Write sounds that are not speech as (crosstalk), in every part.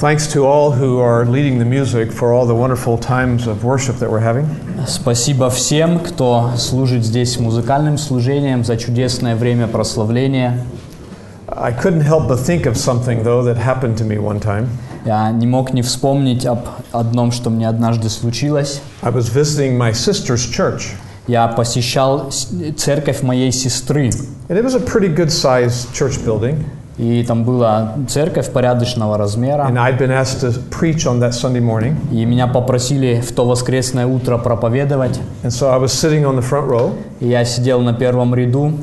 thanks to all who are leading the music for all the wonderful times of worship that we're having. Спасибо всем, кто служит здесь музыкальным служением за чудесное время прославления. I couldn't help but think of something, though, that happened to me one time. Я не мог не вспомнить об одном, что мне однажды случилось. I was visiting my sister's church, Я посещал с- церковь моей сестры, and it was a pretty good sized church building. И там была церковь порядочного размера. And I'd been asked to preach on that Sunday morning. И меня попросили в то воскресное утро проповедовать. And so I was sitting on the front row, И я сидел на первом ряду,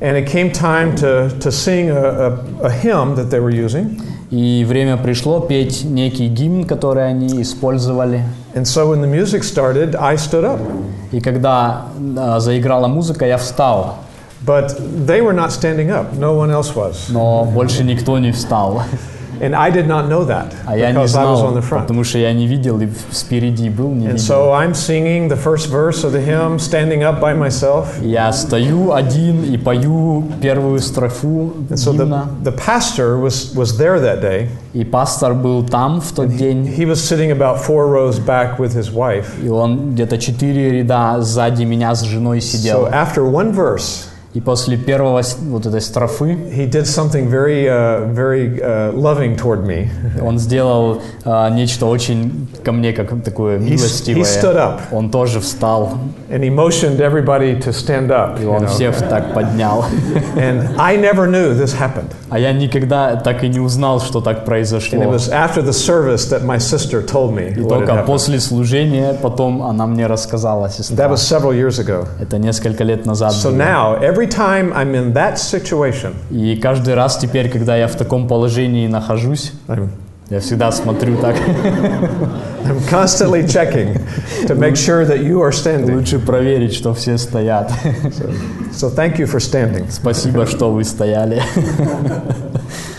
and it came time to, to sing a, a, a hymn that they were using. и время пришло петь некий гимн, который они использовали. And so when the music started, I stood up. И когда а, заиграла музыка, я встал, But they were not standing up, no one else was. но больше никто не встал. And I did not know that А я не because I was on знал, the front. потому что я не видел и спереди был, не And видел. so I'm singing the first verse of the hymn, standing up by myself. Я стою один и пою первую строфу And so гимна. the, the pastor was, was there that day. И пастор был там в тот день, He was sitting about four rows back with his wife. и он где-то четыре ряда сзади меня с женой сидел. So after one verse, И после первого вот этой строфы he did something very, uh, very uh, loving toward me. он сделал а, нечто очень ко мне как такое He, s- he милостивое. stood up Он тоже встал, and he motioned everybody to stand up. и он know. всех так поднял. And I never knew this happened. А я никогда так и не узнал, что так And it произошло. was after the service that my sister told me И только после служения потом она мне рассказала, That сестра. was several years ago. Это несколько лет назад So now, every time I'm in that situation, И каждый раз теперь, когда я в таком положении нахожусь, I'm, я всегда смотрю так. (laughs) I'm constantly checking to make sure that you are standing. Лучше проверить, что все стоят. So thank you for standing. Спасибо, что вы стояли. (laughs)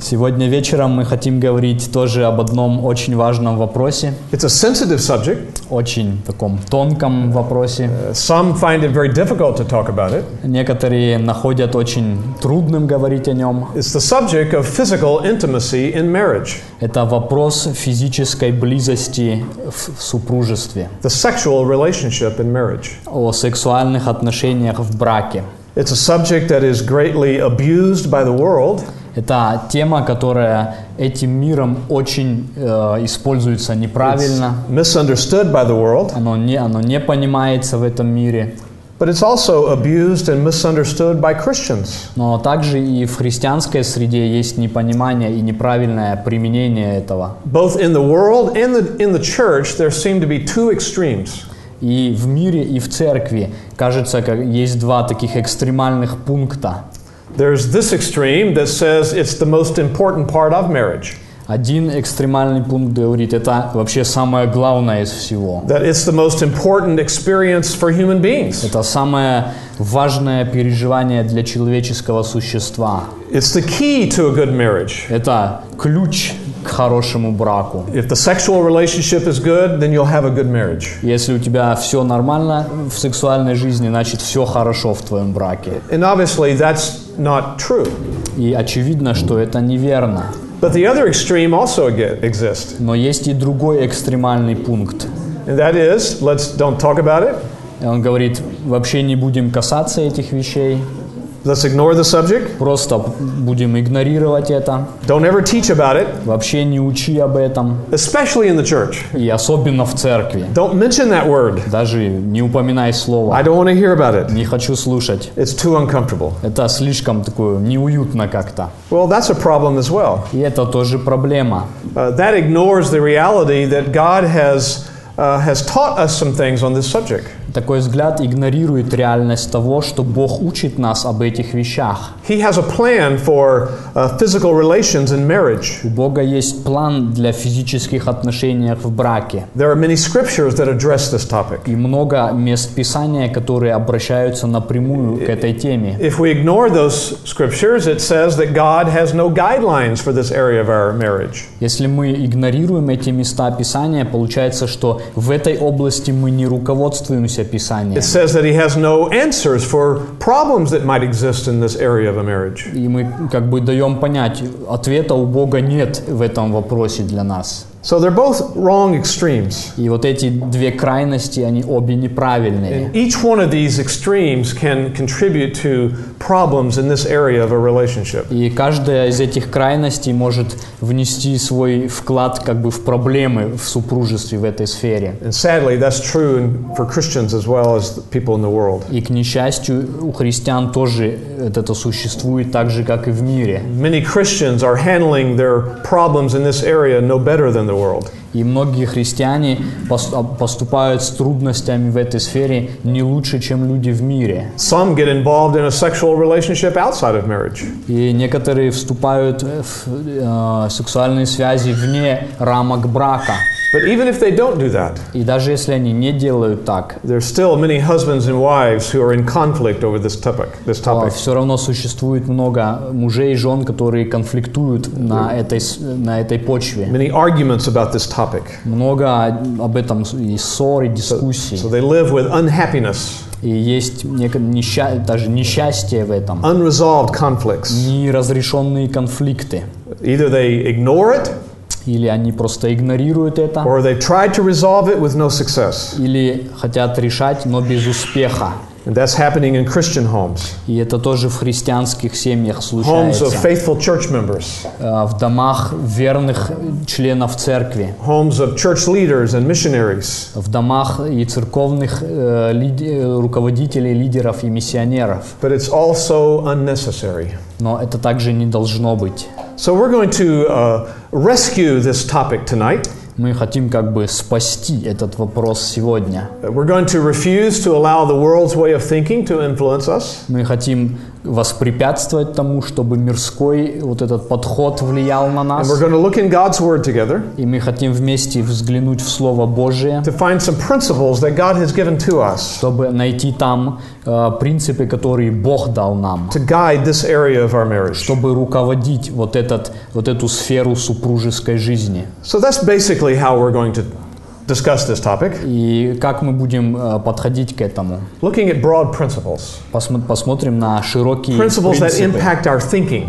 Сегодня вечером мы хотим говорить тоже об одном очень важном вопросе, It's a sensitive subject. очень таком тонком вопросе. Uh, Some find it very difficult to talk about it. Некоторые находят очень трудным говорить о нем. It's the subject of physical intimacy in marriage, Это вопрос физической близости в в супружестве, the sexual relationship in marriage. о сексуальных отношениях в браке. It's a subject that is greatly abused by the world. Это тема, которая этим миром очень э, используется неправильно. misunderstood by the world, Оно не, оно не понимается в этом мире. but it's also abused and misunderstood by Christians. Но также и в христианской среде есть непонимание и неправильное применение этого. Both in the world and the, in the church, there seem to be two extremes. И в мире, и в церкви, кажется, как есть два таких экстремальных пункта. There's this extreme that says it's the most important part of marriage, Один экстремальный пункт говорит, это вообще самое главное из всего. that it's the most important experience for human beings. Это самое важное переживание для человеческого существа. It's the key to a good marriage. Это ключ к хорошему браку. If the sexual relationship is good, then you'll have a good marriage. Если у тебя все нормально в сексуальной жизни, значит все хорошо в твоем браке. And obviously, that's not true. И очевидно, что это неверно. But the other extreme also exists, Но есть и другой экстремальный пункт. and that is let's don't talk about it, И Он говорит, вообще не будем касаться этих вещей, let's ignore the subject, просто будем игнорировать это, don't ever teach about it, вообще не учи об этом, especially in the church. и особенно в церкви. Don't mention that word. Даже не упоминай I слово. don't want to hear about it. Не хочу слушать. It's too uncomfortable. Это слишком такое неуютно как-то. Well, that's a problem as well. И это тоже проблема. Uh, that ignores the reality that God has, uh, has taught us some things on this subject. Такой взгляд игнорирует реальность того, что Бог учит нас об этих вещах. He has a plan for uh, physical relations in marriage. У Бога есть план для физических отношений в браке. There are many scriptures that address this topic. И много мест Писания, которые обращаются напрямую к этой теме. If we ignore those scriptures, it says that God has no guidelines for this area of our marriage. Если мы игнорируем эти места Писания, получается, что в этой области мы не руководствуемся Писанием. It says that he has no answers for problems that might exist in this area of a marriage. И мы как бы даем понять, ответа у Бога нет в этом вопросе для нас. So they're both wrong extremes. И вот эти две крайности, они обе неправильные. And each one of these extremes can contribute to problems in this area of a relationship. И каждая из этих крайностей может внести свой вклад как бы в проблемы в супружестве в этой сфере. And sadly, that's true in, for Christians as well as the people in the world. И, к несчастью, у христиан тоже это существует так же, как и в мире. Many Christians are handling their problems in this area no better than the world. И многие христиане а, поступают с трудностями в этой сфере не лучше, чем люди в мире. Some get involved in a sexual relationship outside of marriage. И некоторые вступают в э, сексуальные связи вне рамок брака. But even if they don't do that, И даже если они не делают так, there's still many husbands and wives who are in conflict over this topic. This topic. все равно существует много мужей и жен, которые конфликтуют на этой, на этой почве. Many arguments about this topic. Много об этом и ссор, и So дискуссий. they live with unhappiness, И есть неко- неща- даже несчастье в этом. unresolved conflicts. Неразрешенные конфликты. Either they ignore it Или они просто игнорируют это, or they try to resolve it with no success. или хотят решать, но без успеха. And that's happening in Christian homes, И это тоже в христианских семьях homes of случается. faithful church members, Э, В домах верных членов церкви, homes of church leaders and missionaries. в домах и церковных э, лиди- э, руководителей, лидеров и миссионеров. But it's also unnecessary. Но это также не должно быть. So we're going to uh, rescue this topic tonight. Мы хотим как бы спасти этот вопрос сегодня. We're going to refuse to allow the world's way of thinking to influence us. Мы хотим воспрепятствовать тому, чтобы мирской вот этот подход влиял на And нас. we're going to look in God's Word together И мы хотим вместе взглянуть в Слово Божие, чтобы найти там э, принципы, которые Бог дал нам, чтобы руководить вот, этот, вот эту сферу супружеской жизни. So that's basically how we're going to discuss this topic, И как мы будем э, подходить к этому? looking at broad principles, Посмо- посмотрим на широкие principles that принципы, impact our thinking.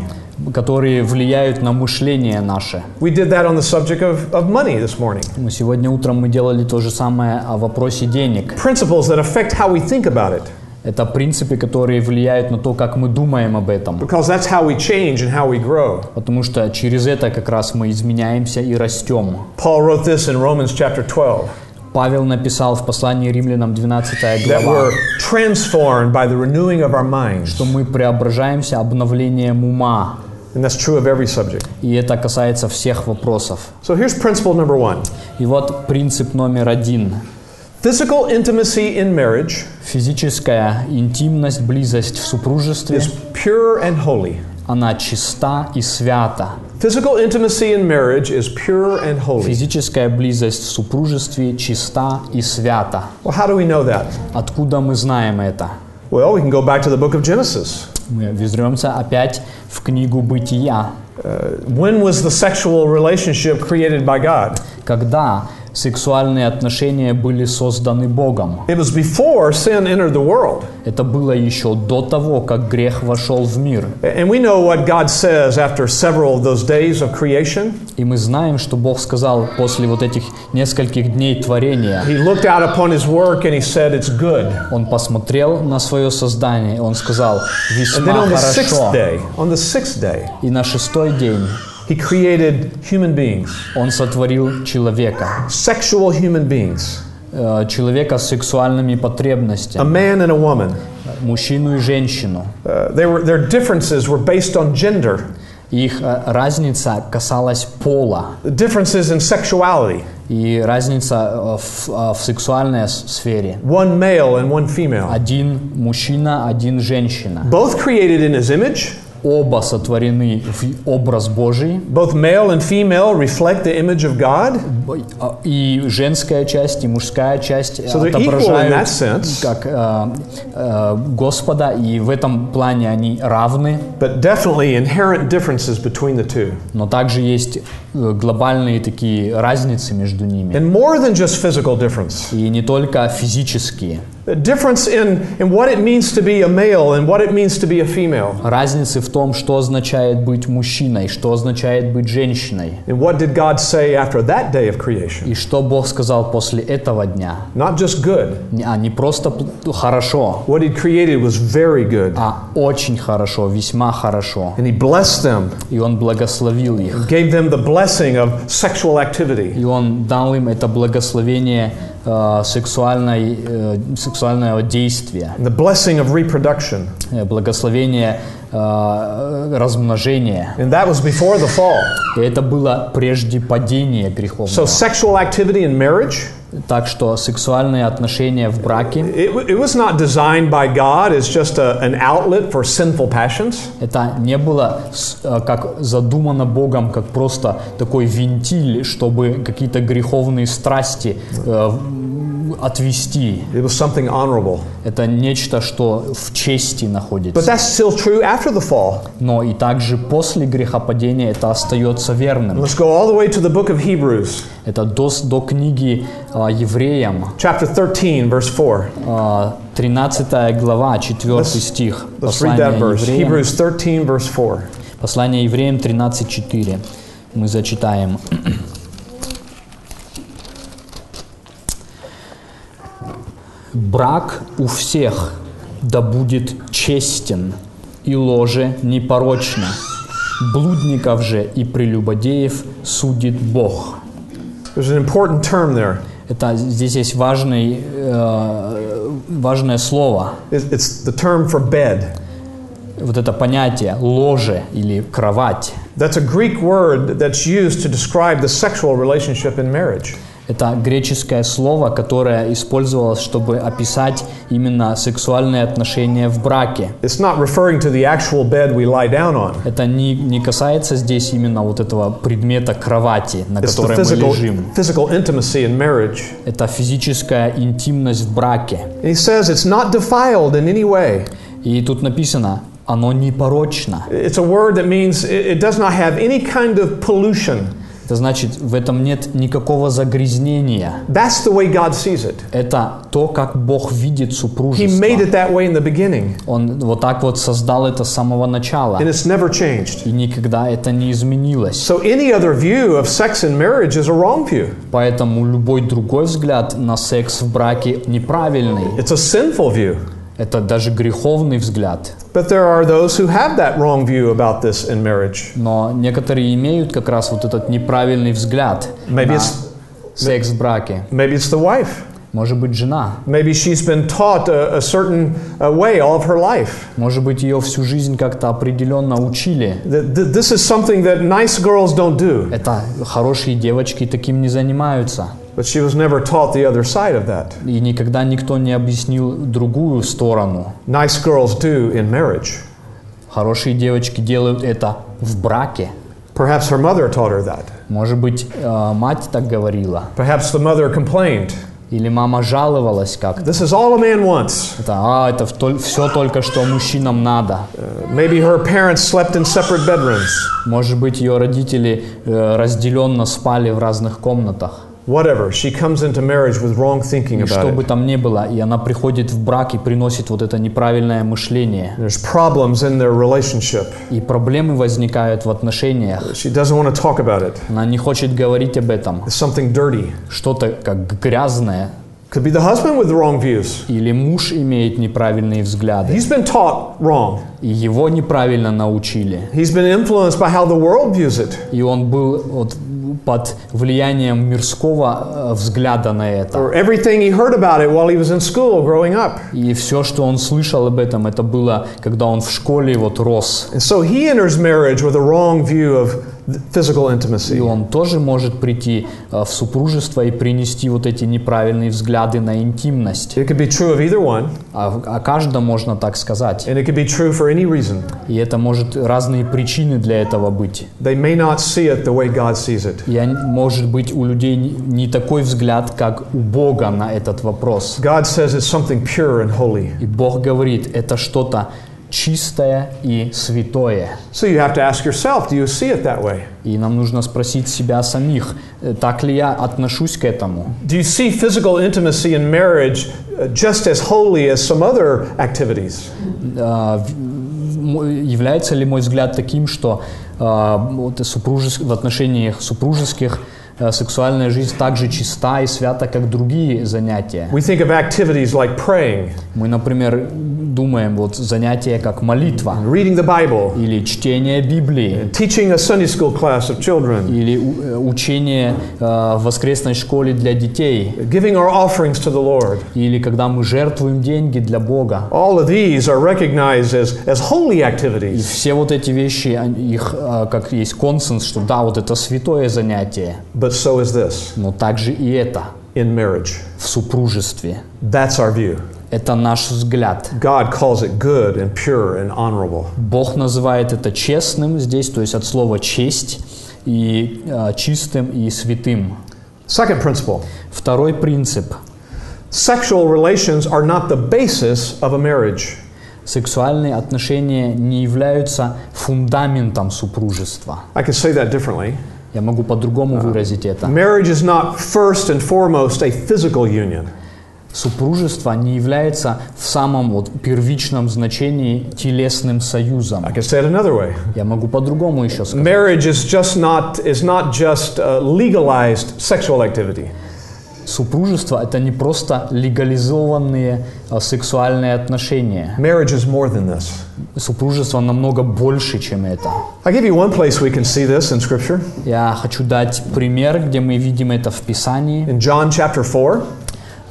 которые влияют на мышление наше. We did that on the subject of, of money this morning. Ну, Сегодня утром мы делали то же самое о вопросе денег. Principles that affect how we think about it, Это принципы, которые влияют на то, как мы думаем об этом. because that's how we change and how we grow. Потому что через это как раз мы изменяемся и растем. Paul wrote this in Romans chapter 12 Павел написал в послании римлянам 12 that глава, что мы преображаемся обновлением ума. And that's true of every subject. И это касается всех вопросов. So here's principle number one И вот принцип номер один. physical intimacy in marriage Физическая интимность, близость в супружестве, is pure and holy. она чиста и свята. Physical intimacy in marriage is pure and holy. Физическая близость в супружестве чиста и свята. Well, how do we know that? Откуда мы знаем это? Well, we can go back to the book of Genesis. Мы вернемся опять в книгу Бытия. When was the sexual relationship created by God? Когда сексуальные отношения были созданы Богом. It was before sin entered the world. Это было еще до того, как грех вошел в мир. And we know what God says after several of those days of creation. И мы знаем, что Бог сказал после вот этих нескольких дней творения. He looked out upon his work and he said, It's good. Он посмотрел на свое создание, он сказал, And then весьма on the sixth хорошо. day, on the sixth day, И на шестой день he created human beings, он сотворил человека. sexual human beings, Э, Человека с сексуальными a потребностями. man and a woman. Мужчину и женщину. Uh, they were, their differences were based on gender, Их э, разница касалась пола. the differences in sexuality, И разница э, в, э, в сексуальной с- сфере. one male and one female. Один мужчина, один женщина. Both created in his image, Оба сотворены в образ Божий. both male and female reflect the image of God. А, И женская часть, и мужская часть So отображают как э, э, Господа, и в этом плане они равны. But definitely inherent differences between the two. Но также есть э, глобальные такие разницы между ними. And more than just physical difference. И не только физические. a difference in, in what it means to be a male and what it means to be a female. Разницы в том, что означает быть мужчиной, что означает быть женщиной. And what did God say after that day of creation? И что Бог сказал после этого дня. Not just good. Не- А не просто пл- хорошо, What He created was very good. а очень хорошо, весьма хорошо. And He blessed them, И Он благословил их. gave them the blessing of sexual activity. И Он дал им это благословение э, сексуальной, э, сексуального действия, the blessing of reproduction. э, благословение э, размножения. And that was before the fall. И это было прежде падения So греховного. sexual activity in marriage, Так что сексуальные отношения в браке it, w- it was not designed by God as just a, an outlet for sinful passions. это не было э, как задумано Богом, как просто такой вентиль, чтобы какие-то греховные страсти э, отвести. It was something honorable. Это нечто, что в чести But находится. that's still true after the fall. Но и также после грехопадения это остается верным. Let's go all the way to the book of Hebrews, Это до, до книги э, Евреям, chapter 13, verse 4. э, 13 глава, 4 Let's- стих. Let's read that verse. Евреям, Hebrews 13, verse 4. Послание Евреям 13.4. Мы зачитаем. Брак у всех да будет честен, и ложе непорочно. Блудников же и прелюбодеев судит Бог. There's an important term there. Это здесь есть важный, э, важное слово. It- It's the term for bed. Вот это понятие ложе или кровать. That's a Greek word that's used to describe the sexual relationship in marriage. Это греческое слово, которое использовалось, чтобы описать именно сексуальные отношения в браке. It's not referring to the actual bed we lie down on. Это не, не касается здесь именно вот этого предмета кровати, на It's которой мы physical, лежим. physical intimacy in marriage. Это физическая интимность в браке. And he says it's not defiled in any way. И тут написано, оно непорочно. It's a word that means it does not have any kind of pollution. Это значит, в этом нет никакого загрязнения. That's the way God sees it. Это то, как Бог видит He супружество. made it that way in the beginning, Он вот так вот создал это с самого начала. and it's never changed. И никогда это не изменилось. So any other view of sex in marriage is a wrong view. Поэтому любой другой взгляд на секс в браке неправильный. It's a sinful view. Это даже греховный взгляд. But there are those who have that wrong view about this in marriage. Но некоторые имеют как раз вот этот неправильный взгляд Maybe на it's секс в браке. maybe it's the wife. Может быть, жена. Maybe she's been taught a, a certain uh, way all of her life. Может быть, ее всю жизнь как-то определенно учили. This is something that nice girls don't do. Это хорошие девочки таким не занимаются. But she was never taught the other side of that. И никогда никто не объяснил другую сторону. Nice girls do in marriage. Хорошие девочки делают это в браке. Perhaps her mother taught her that. Может быть, э, мать так говорила. Perhaps the mother complained. Или мама жаловалась как-то. This is all a man wants. Это, а, это все только что мужчинам надо. Uh, maybe her parents slept in separate bedrooms. Может быть, ее родители э, разделенно спали в разных комнатах. Whatever. She comes into marriage with wrong thinking И about что бы it. там ни было, и она приходит в брак и приносит вот это неправильное мышление. There's problems in their relationship. И проблемы возникают в отношениях. She doesn't want to talk about it. Она не хочет говорить об этом. It's something dirty. Что-то как грязное. Could be the husband with the wrong views. Или муж имеет неправильные взгляды. He's been taught wrong. Его неправильно научили. He's been influenced by how the world views it. И он был вот под влиянием мирского э, взгляда на это. Or everything he heard about it while he was in school growing up. И все, что он слышал об этом, это было, когда он в школе вот рос. And so he enters marriage with a wrong view of И он тоже может прийти э, в супружество и принести вот эти неправильные взгляды на интимность. It could be true of either one, А о каждом можно так сказать. and it could be true for any reason. И это может разные причины для этого быть. They may not see it the way God sees it. И может быть у людей не- такой взгляд, как у Бога на этот вопрос. God says it's something pure and holy. И Бог говорит, это что-то чистое и святое. So you have to ask yourself, do you see it that way? И нам нужно спросить себя самих, э, так ли я отношусь к этому? Do you see physical intimacy in marriage uh, just as holy as some other activities? Является ли мой взгляд таким, что а, вот и супружес- в отношениях супружеских э, сексуальная жизнь так же чиста и свята, как другие занятия? We think of activities like praying, Мы, например, думаем вот занятия как молитва reading the Bible, или чтение Библии teaching a Sunday school class of children, или э, учение э, в воскресной школе для детей giving our offerings to the Lord. или когда мы жертвуем деньги для Бога. All of these are recognized as, as holy И activities. все вот эти вещи, их э, как есть консенс, что да, вот это святое занятие, But so is this но также и это in marriage. в супружестве. That's our view. Это наш взгляд. God calls it good and pure and honorable. Бог называет это честным здесь, то есть от слова честь, и э, чистым и святым. Second principle Второй принцип. sexual relations are not the basis of a marriage. Сексуальные отношения не являются фундаментом супружества. I could say that differently. Я могу по-другому выразить это. Marriage is not first and foremost a physical union. Супружество не является в самом вот первичном значении телесным союзом. I could say it another way. Я могу по-другому еще сказать. Marriage is just not is not just uh, legalized sexual activity. Супружество это не просто легализованные а, сексуальные отношения. Marriage is more than this. Супружество намного больше, чем это. I'll give you one place we can see this in Scripture. Я хочу дать пример, где мы видим это в Писании. In John chapter 4,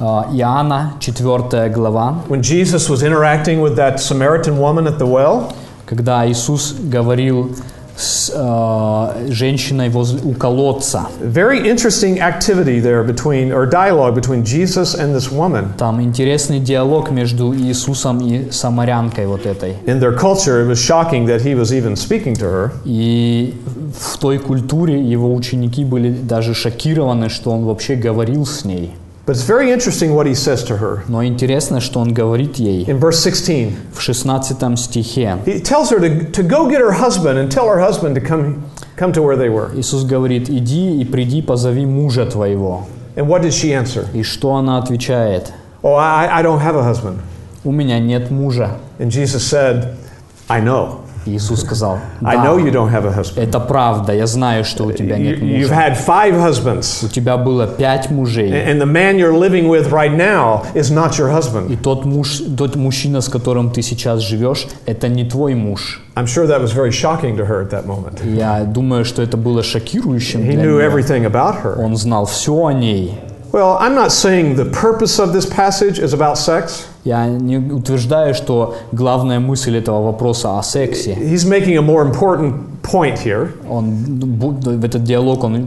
А, Иоанна, 4 глава, when Jesus was interacting with that Samaritan woman at the well, когда Иисус говорил с а, женщиной возле, у колодца. very interesting activity there between, or dialogue between Jesus and this woman. Там интересный диалог между Иисусом и самарянкой вот этой. In their culture, it was shocking that he was even speaking to her. И в той культуре его ученики были даже шокированы, что он вообще говорил с ней. But it's very interesting what he says to her. Но интересно, что он говорит ей In verse 16, в 16 стихе. he tells her to, to go get her husband and tell her husband to come, come to where they were. Иисус говорит, иди и приди, позови мужа твоего. And what did she answer? И что она отвечает? Oh, I, I don't have a husband. У меня нет мужа. And Jesus said, I know. Иисус сказал, I know да, you don't have a husband. это правда, я знаю, что у тебя нет you've мужа. had five husbands. У тебя было пять мужей. And the man you're living with right now is not your И husband. тот муж, тот мужчина, с которым ты сейчас живешь, это не твой муж. I'm sure that was very shocking to her at that moment. Я думаю, что это было шокирующим He для knew нее. everything about her. Он знал все о ней. Well, I'm not saying the purpose of this passage is about sex. Я не утверждаю, что главная мысль этого вопроса о сексе. He's making a more important point here, Он в этот диалог он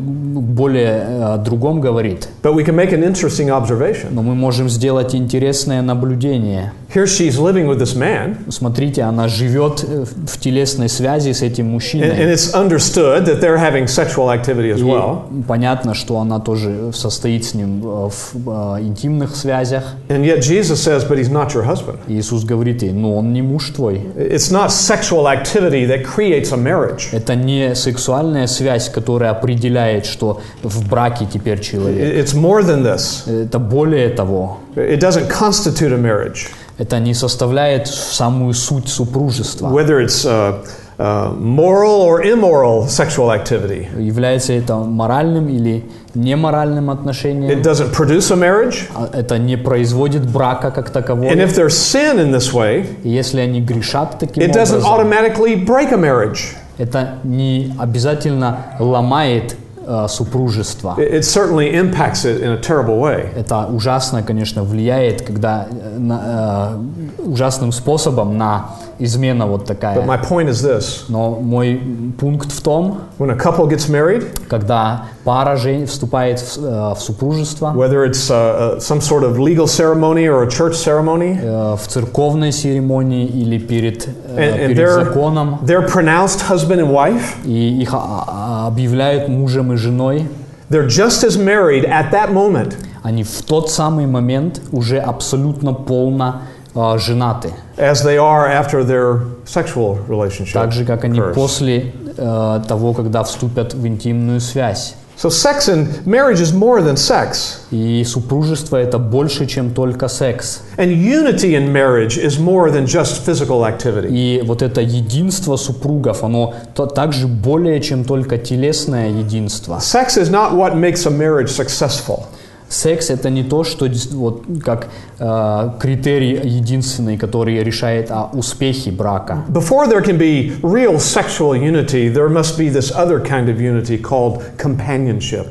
более э, о другом говорит. but we can make an interesting observation. Но мы можем сделать интересное наблюдение. Here she's living with this man, Смотрите, она живет э, в телесной связи с этим and, and мужчиной. it's understood that they're having sexual activity as well. И понятно, что она тоже состоит с ним э, в э, интимных связях. And yet Jesus says, but he's not your husband. Иисус говорит ей, ну он не муж твой. It's not sexual activity that creates a marriage. Это не сексуальная связь, которая определяет, что в браке теперь человек. It- It's more than this. Это более того. It doesn't constitute a marriage. Это не составляет самую суть супружества. Whether it's uh, uh, moral or immoral sexual activity, Является это моральным или неморальным it отношением. doesn't produce a marriage. А Это не производит брака как такового. And if there's sin in this way, Если они грешат таким it doesn't образом, automatically break a marriage. это не обязательно ломает э, супружество. It, it certainly impacts it in a terrible way. Это ужасно, конечно, влияет, когда э, на- э, ужасным способом на измена вот But такая. my point is this Но мой пункт в том, when a couple gets married, когда пара жен- вступает в, э, в супружество, whether it's uh, uh, some sort of legal ceremony or a church ceremony, э, в церковной церемонии или перед, э, and, and перед they're, законом, they're pronounced husband and wife, и их а- а- объявляют мужем и женой, they're just as married at that moment они в тот самый момент уже абсолютно полно женаты, as they are after their sexual relationship. так же, как они occurs. после э, того, когда вступят в интимную связь. So sex and marriage is more than sex. И супружество это больше, чем только секс. And unity in marriage is more than just physical activity. И вот это единство супругов, оно то- также более, чем только телесное единство. Sex is not what makes a marriage successful. Секс это не то, что вот как э, критерий единственный, который решает о успехе брака. Before there can be real sexual unity, there must be this other kind of unity called companionship.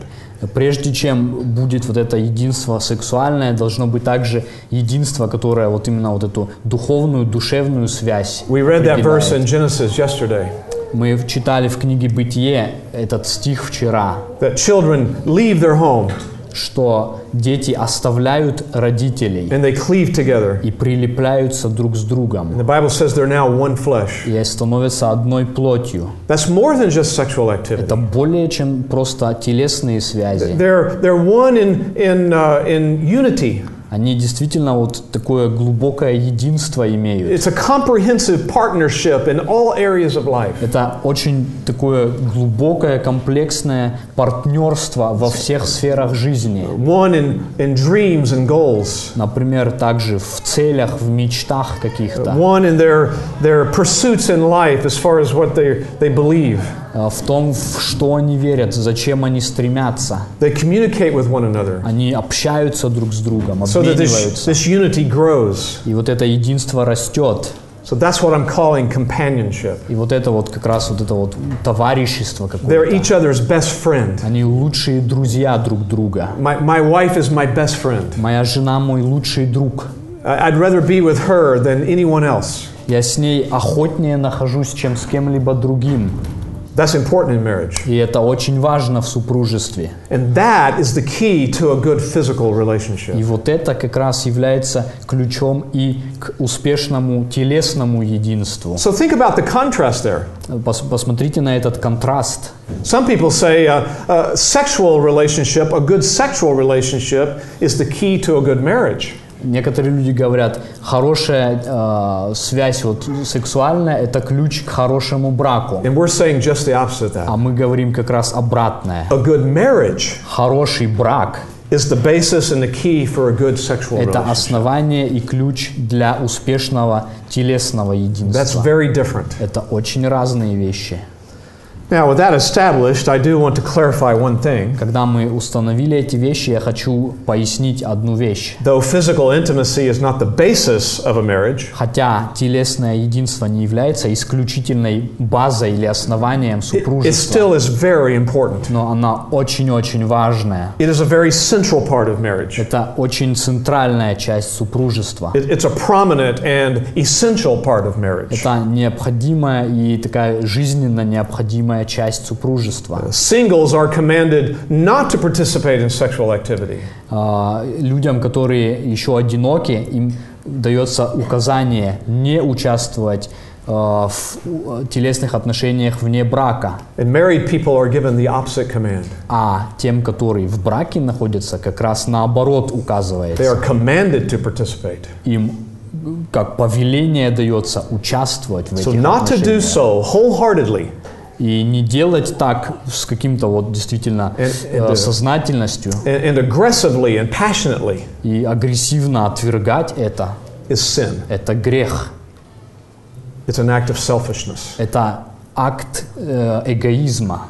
Прежде чем будет вот это единство сексуальное, должно быть также единство, которое вот именно вот эту духовную, душевную связь. We read that verse in. Genesis yesterday Мы читали в книге «Бытие» этот стих вчера, that children leave their home что дети оставляют родителей and they cleave together. и прилепляются друг с And другом the Bible says they're now one flesh. и становятся одной плотью. That's more than just sexual activity. Это более чем просто телесные связи. They're, they're one in, in, uh, in unity. Они действительно вот такое глубокое единство имеют. It's a comprehensive partnership in all areas of life. Это очень такое глубокое, комплексное партнерство во всех сферах жизни. One in, in dreams and goals. Например, также в целях, в мечтах каких-то, One in their, their pursuits in life as far as what they, they believe. Э, в том, в что они верят, зачем они стремятся. They communicate with one another Они общаются друг с другом, so that this, обмениваются. this unity grows. И вот это единство растет. So that's what I'm calling companionship. И вот это вот как раз вот это вот товарищество They're какое-то. each other's best friend. Они лучшие друзья друг друга. My, my wife is my best friend. Моя жена мой лучший друг. I'd rather be with her than anyone else. Я с ней охотнее нахожусь, чем с кем-либо другим. That's important in marriage. И это очень важно в супружестве. And that is the key to a good physical И relationship. вот это как раз является ключом и к успешному телесному единству. So think about the contrast there. Пос- посмотрите на этот контраст. Some people say a, a sexual relationship, a good sexual relationship, is the key to a good marriage. Некоторые люди говорят, хорошая э, связь вот, сексуальная – это ключ к хорошему браку. And we're saying just the opposite of that. А мы говорим как раз обратное. A good marriage Хороший брак is the basis and the key for a good sexual Это основание и ключ для успешного телесного That's единства. very different. Это очень разные вещи. Now, with that established, I do want to clarify one thing. Когда мы установили эти вещи, я хочу пояснить одну вещь. Though physical intimacy is not the basis of a marriage, Хотя телесное единство не является исключительной базой или основанием it, it супружества, still is very important. но она очень-очень важная. It is a very central part of marriage. Это очень центральная часть супружества. It- it's a prominent and essential part of marriage. Это необходимая и такая жизненно необходимая часть супружества. Singles are commanded not to participate in sexual activity. А, людям, которые еще одиноки, им дается указание не участвовать а, в э, телесных отношениях вне брака. And married people are given the opposite command. А тем, которые в браке находятся, как раз наоборот They указывается. are commanded to participate. Им как повеление дается участвовать в So этих not to do отношениях. so wholeheartedly И не делать так с каким-то вот действительно And- э, and, uh, сознательностью and, and aggressively and passionately и агрессивно отвергать это, is sin. это грех. It's an act of selfishness. Это акт э, эгоизма.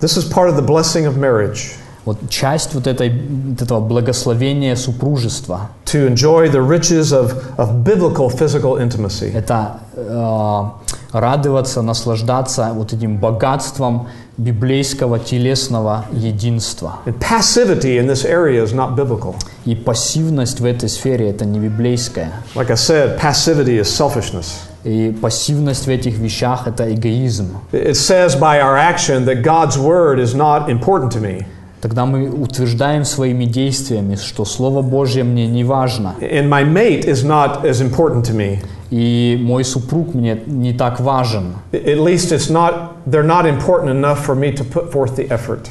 This is part of the blessing of marriage Вот часть вот, этой, вот этого благословения супружества. to enjoy the riches of, of biblical physical intimacy. Это э, радоваться, наслаждаться вот этим богатством библейского телесного единства. And passivity in this area is not biblical. И пассивность в этой сфере это не библейская. Like I said, passivity is selfishness. И пассивность в этих вещах это эгоизм. It says by our action that God's word is not important to me. Тогда мы утверждаем своими действиями, что Слово Божье мне не важно, And my mate is not as important to me. и мой супруг мне не так важен. At least it's not, they're not important enough for me to put forth the effort,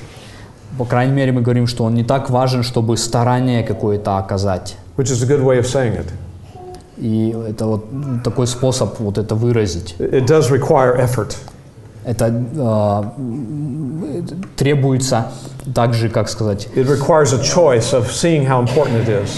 По крайней мере, мы говорим, что он не так важен, чтобы старание какое-то оказать. which is a good way of saying it. И это вот такой способ вот это выразить. It does require effort. Это э, требуется также, как сказать, It requires a choice of seeing how important it is.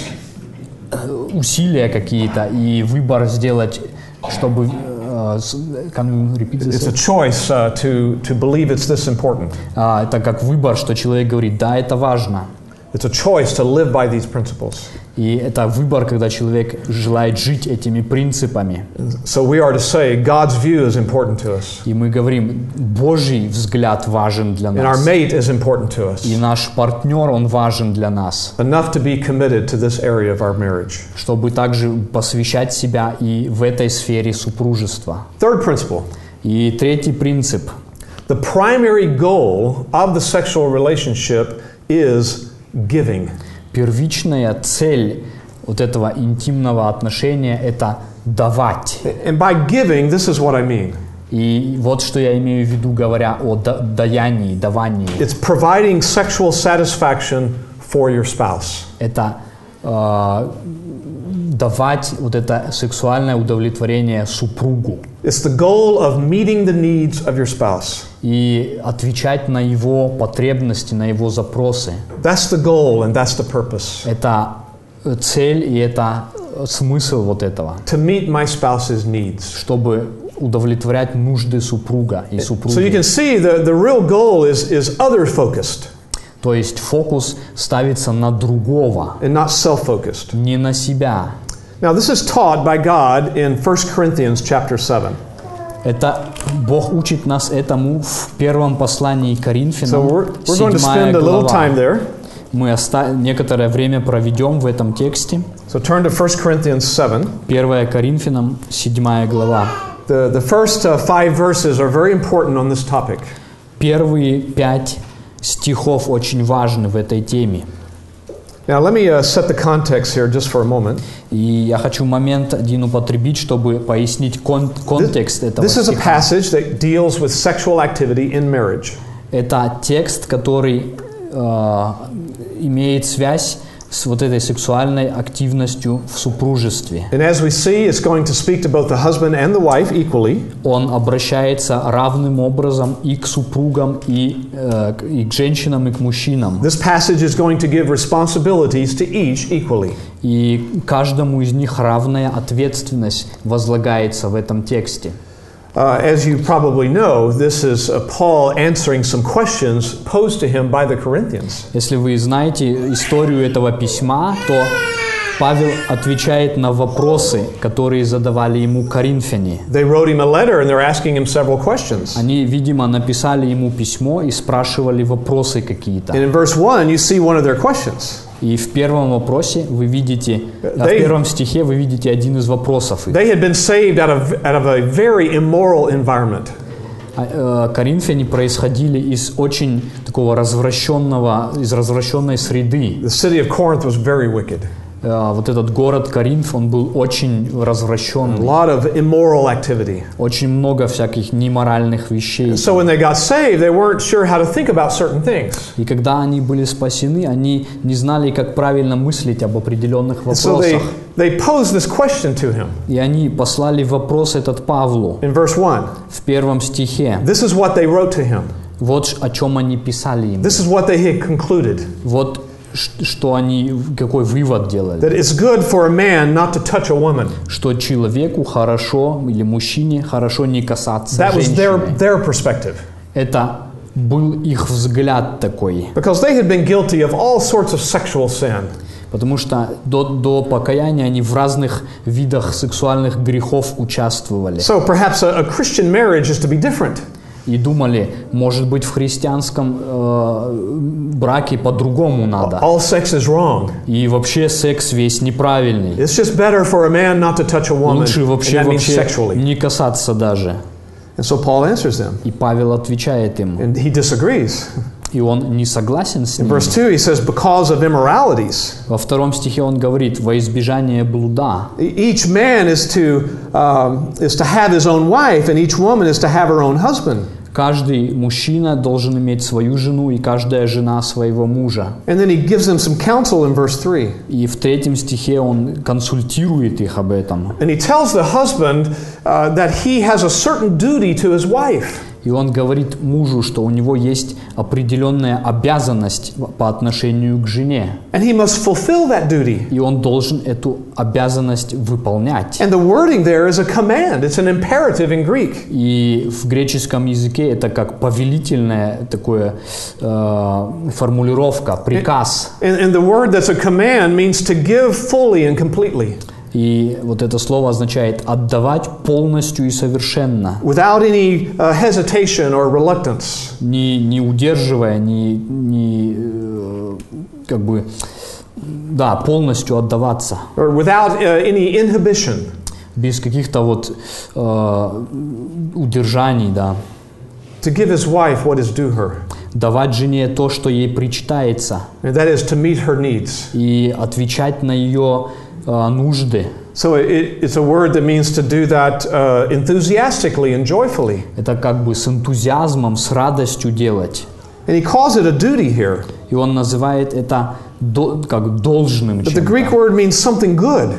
усилия какие-то и выбор сделать, чтобы... э, с- can you repeat this? It's a choice uh, to, to believe it's this important. А, это как выбор, что человек говорит, да, это важно. It's a choice to live by these principles. И это выбор, когда человек желает жить этими принципами. So we are to say God's view is important to us, И мы говорим, Божий взгляд важен для and our нас. mate is important to us. И наш партнер, он важен для нас. Enough to be committed to this area of our marriage. Чтобы также посвящать себя и в этой сфере супружества. Third principle И третий принцип. the primary goal of the sexual relationship is giving. Первичная цель вот этого интимного отношения – это давать. And by giving, this is what I mean И вот что я имею в виду, говоря о да- даянии, давании. it's providing sexual satisfaction for your spouse. Это э, давать вот это сексуальное удовлетворение супругу It's the goal of meeting the needs of your spouse. и отвечать на его потребности, на его запросы. That's the goal and that's the purpose. Это цель и это смысл вот этого, To meet my spouse's needs. чтобы удовлетворять нужды супруга и So you супруги. can see the, the real goal is, is other focused То есть фокус ставится на другого, and not не на себя. Now, this is taught by God in 1 Corinthians chapter 7. Это Бог учит нас этому в первом послании к So Коринфянам, we're, we're going to седьмая spend a little глава. time there. Мы оста- некоторое время проведем в этом тексте. So turn to 1 Corinthians 7. 1 Коринфянам, 7 глава. The, the first uh, five verses are very important on this topic. Первые пять стихов очень важны в этой теме. Now, let me uh, set the context here just for a moment. И я хочу момент один употребить, чтобы пояснить кон- контекст этого This is a passage that deals with sexual activity in marriage. Это текст, который э, имеет связь с вот этой сексуальной активностью в супружестве. And as we see, it's going to speak to both the husband and the wife equally. Он обращается равным образом и к супругам, и, э, и к женщинам, и к мужчинам. This passage is going to give responsibilities to each equally. И каждому из них равная ответственность возлагается в этом тексте. Uh, as you probably know, this is uh, Paul answering some questions posed to him by the Corinthians. Если вы знаете историю этого письма, то Павел отвечает на вопросы, которые задавали ему коринфяне. They wrote him a letter and they're asking him several questions. Они, видимо, написали ему письмо и спрашивали вопросы какие-то. And in verse 1, you see one of their questions. И в первом вопросе вы видите, а в They- первом стихе вы видите один из вопросов их. They had been saved out of, out of a very immoral environment. А, э, Коринфяне происходили из очень такого развращенного, из развращенной среды. The city of Corinth was very wicked. Э, Вот этот город Коринф, он был очень A развращенный. lot of immoral activity. Очень много всяких неморальных вещей. So when they got saved, they weren't sure how to think about certain things. И когда они были спасены, они не знали, как правильно мыслить об определенных And so they, вопросах. they posed this question to him И они послали вопрос этот Павлу in verse 1. в первом стихе. This is what they wrote to him. Вот о чем они писали ему. This is what they had concluded Вот что они, какой вывод делали. that it's good for a man not to touch a woman. Что человеку хорошо, или мужчине хорошо не касаться That was their, женщины. their perspective. Это был их взгляд такой. Because they had been guilty of all sorts of sexual sin. Потому что до, до покаяния они в разных видах сексуальных грехов участвовали. So perhaps a, a Christian marriage is to be different. И думали, может быть, в христианском э, браке по-другому надо. All sex is wrong. И вообще секс весь неправильный. It's just better for a man not to touch a woman. Лучше вообще, вообще sexually. не касаться даже. And so Paul answers them. И Павел отвечает ему. And he disagrees. И он не согласен с In ним. verse 2, he says, because of immoralities. Во втором стихе он говорит, во избежание блуда. E- Each man is to, um, is to have his own wife, and each woman is to have her own husband. Каждый мужчина должен иметь свою жену и каждая жена своего мужа. And then he gives them some counsel in verse 3. И в третьем стихе он консультирует их об этом. And he tells the husband uh, that he has a certain duty to his wife. И он говорит мужу, что у него есть определенная обязанность по отношению к жене. And he must fulfill that duty. И он должен эту обязанность выполнять. And the wording there is a command, it's an imperative in Greek. И в греческом языке это как повелительная такое э, формулировка, приказ. And, and the word that's a command means to give fully and completely, И вот это слово означает отдавать полностью и совершенно, without any uh, hesitation or reluctance. не, не удерживая, не, не э, как бы, да, полностью отдаваться, or without uh, any inhibition. без каких-то вот э, удержаний, да. To give his wife what is due her, Давать жене то, что ей причитается, and that is to meet her needs. и отвечать на ее нужды. So it, it's a word that means to do that uh, enthusiastically and joyfully. Это как бы с энтузиазмом, с радостью делать. And he calls it a duty here. И он называет это до- как должным But the чем-то. Greek word means something good.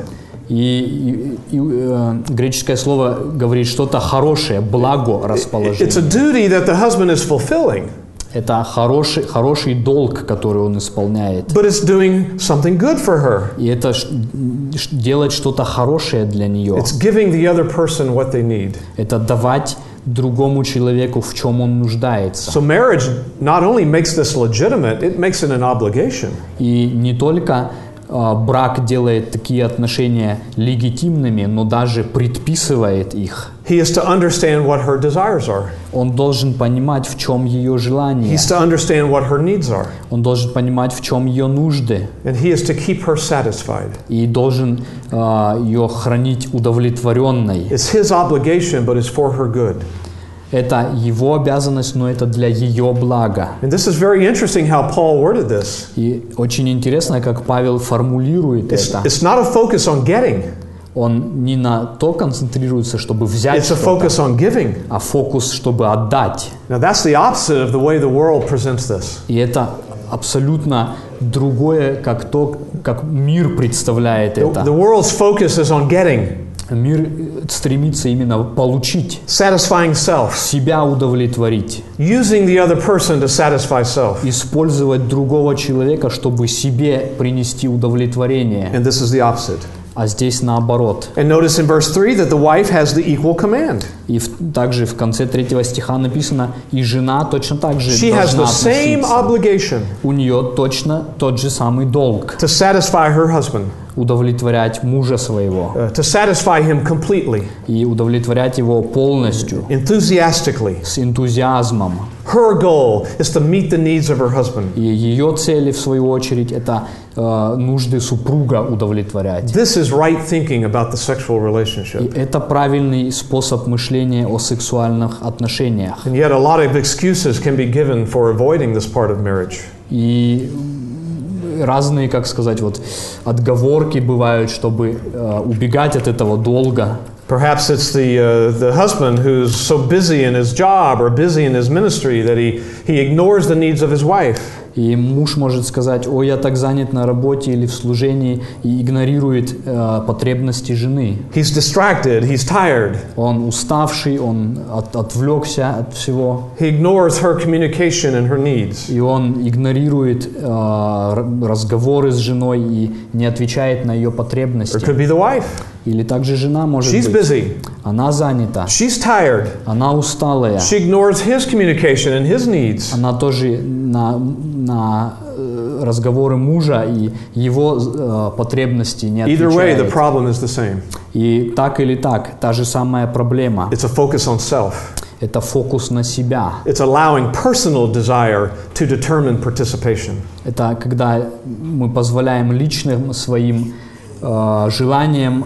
И, и- и, э, греческое слово говорит что-то хорошее, благо It's a расположение. duty that the husband is fulfilling, Это хороший, хороший долг, который он исполняет. but it's doing something good for her. И это делать что-то хорошее для нее. It's giving the other person what they need. Это давать другому человеку, в чем он нуждается. So marriage not only makes this legitimate, it makes it an obligation. И не только а, брак делает такие отношения легитимными, но даже предписывает их. He is to understand what her desires are. Он должен понимать, в чем ее желание. He's to understand what her needs are. Он должен понимать, в чем ее нужды. And he is to keep her satisfied. И должен а, ее хранить удовлетворенной. It's his obligation, but it's for her good. Это его обязанность, но это для ее блага. And this is very interesting how Paul worded this. И очень интересно, как Павел формулирует It's, это. it's not a focus on getting, Он не на то концентрируется, чтобы взять it's a focus on giving. а фокус, чтобы отдать. Now, that's the opposite of the way the world presents this. И это абсолютно другое, как то, как мир представляет The, это. the world's focus is on getting, Мир стремится именно получить, satisfying self, себя удовлетворить, using the other person to satisfy self. использовать другого человека, чтобы себе принести удовлетворение. And this is the opposite. А здесь наоборот. And notice in verse 3 that the wife has the equal command. И в- также в конце третьего стиха написано, и жена точно так же She has the same obligation У нее точно тот же самый долг to satisfy her husband, удовлетворять мужа своего uh, to satisfy him completely, и удовлетворять его полностью, enthusiastically. с энтузиазмом. Her goal is to meet the needs of her husband. И ее цели, в свою очередь, это э, нужды супруга удовлетворять. This is right thinking about the sexual И relationship. это правильный способ мышления о сексуальных отношениях. And yet, a lot of excuses can be given for avoiding this part of marriage. И разные, как сказать, вот отговорки бывают, чтобы э, убегать от этого долга. Perhaps it's the, uh, the husband who's so busy in his job or busy in his ministry that he, he ignores the needs of his wife. И муж может сказать, ой, я так занят на работе или в служении, и игнорирует э, потребности жены. He's distracted, he's tired. Он уставший, он от- отвлекся от всего, He ignores her communication and her needs. и он игнорирует э, р- разговоры с женой и не отвечает на ее Or it потребности. could be the wife. Или также жена может She's быть. busy, Она занята, she's tired. она усталая, She ignores his communication and his needs. она тоже на, на э, разговоры мужа и его э, потребности не Either way, the problem is the same. И так или так, та же самая проблема. It's a focus on self. Это фокус на себя. It's allowing personal desire to determine participation. Это когда мы позволяем личным своим э, желаниям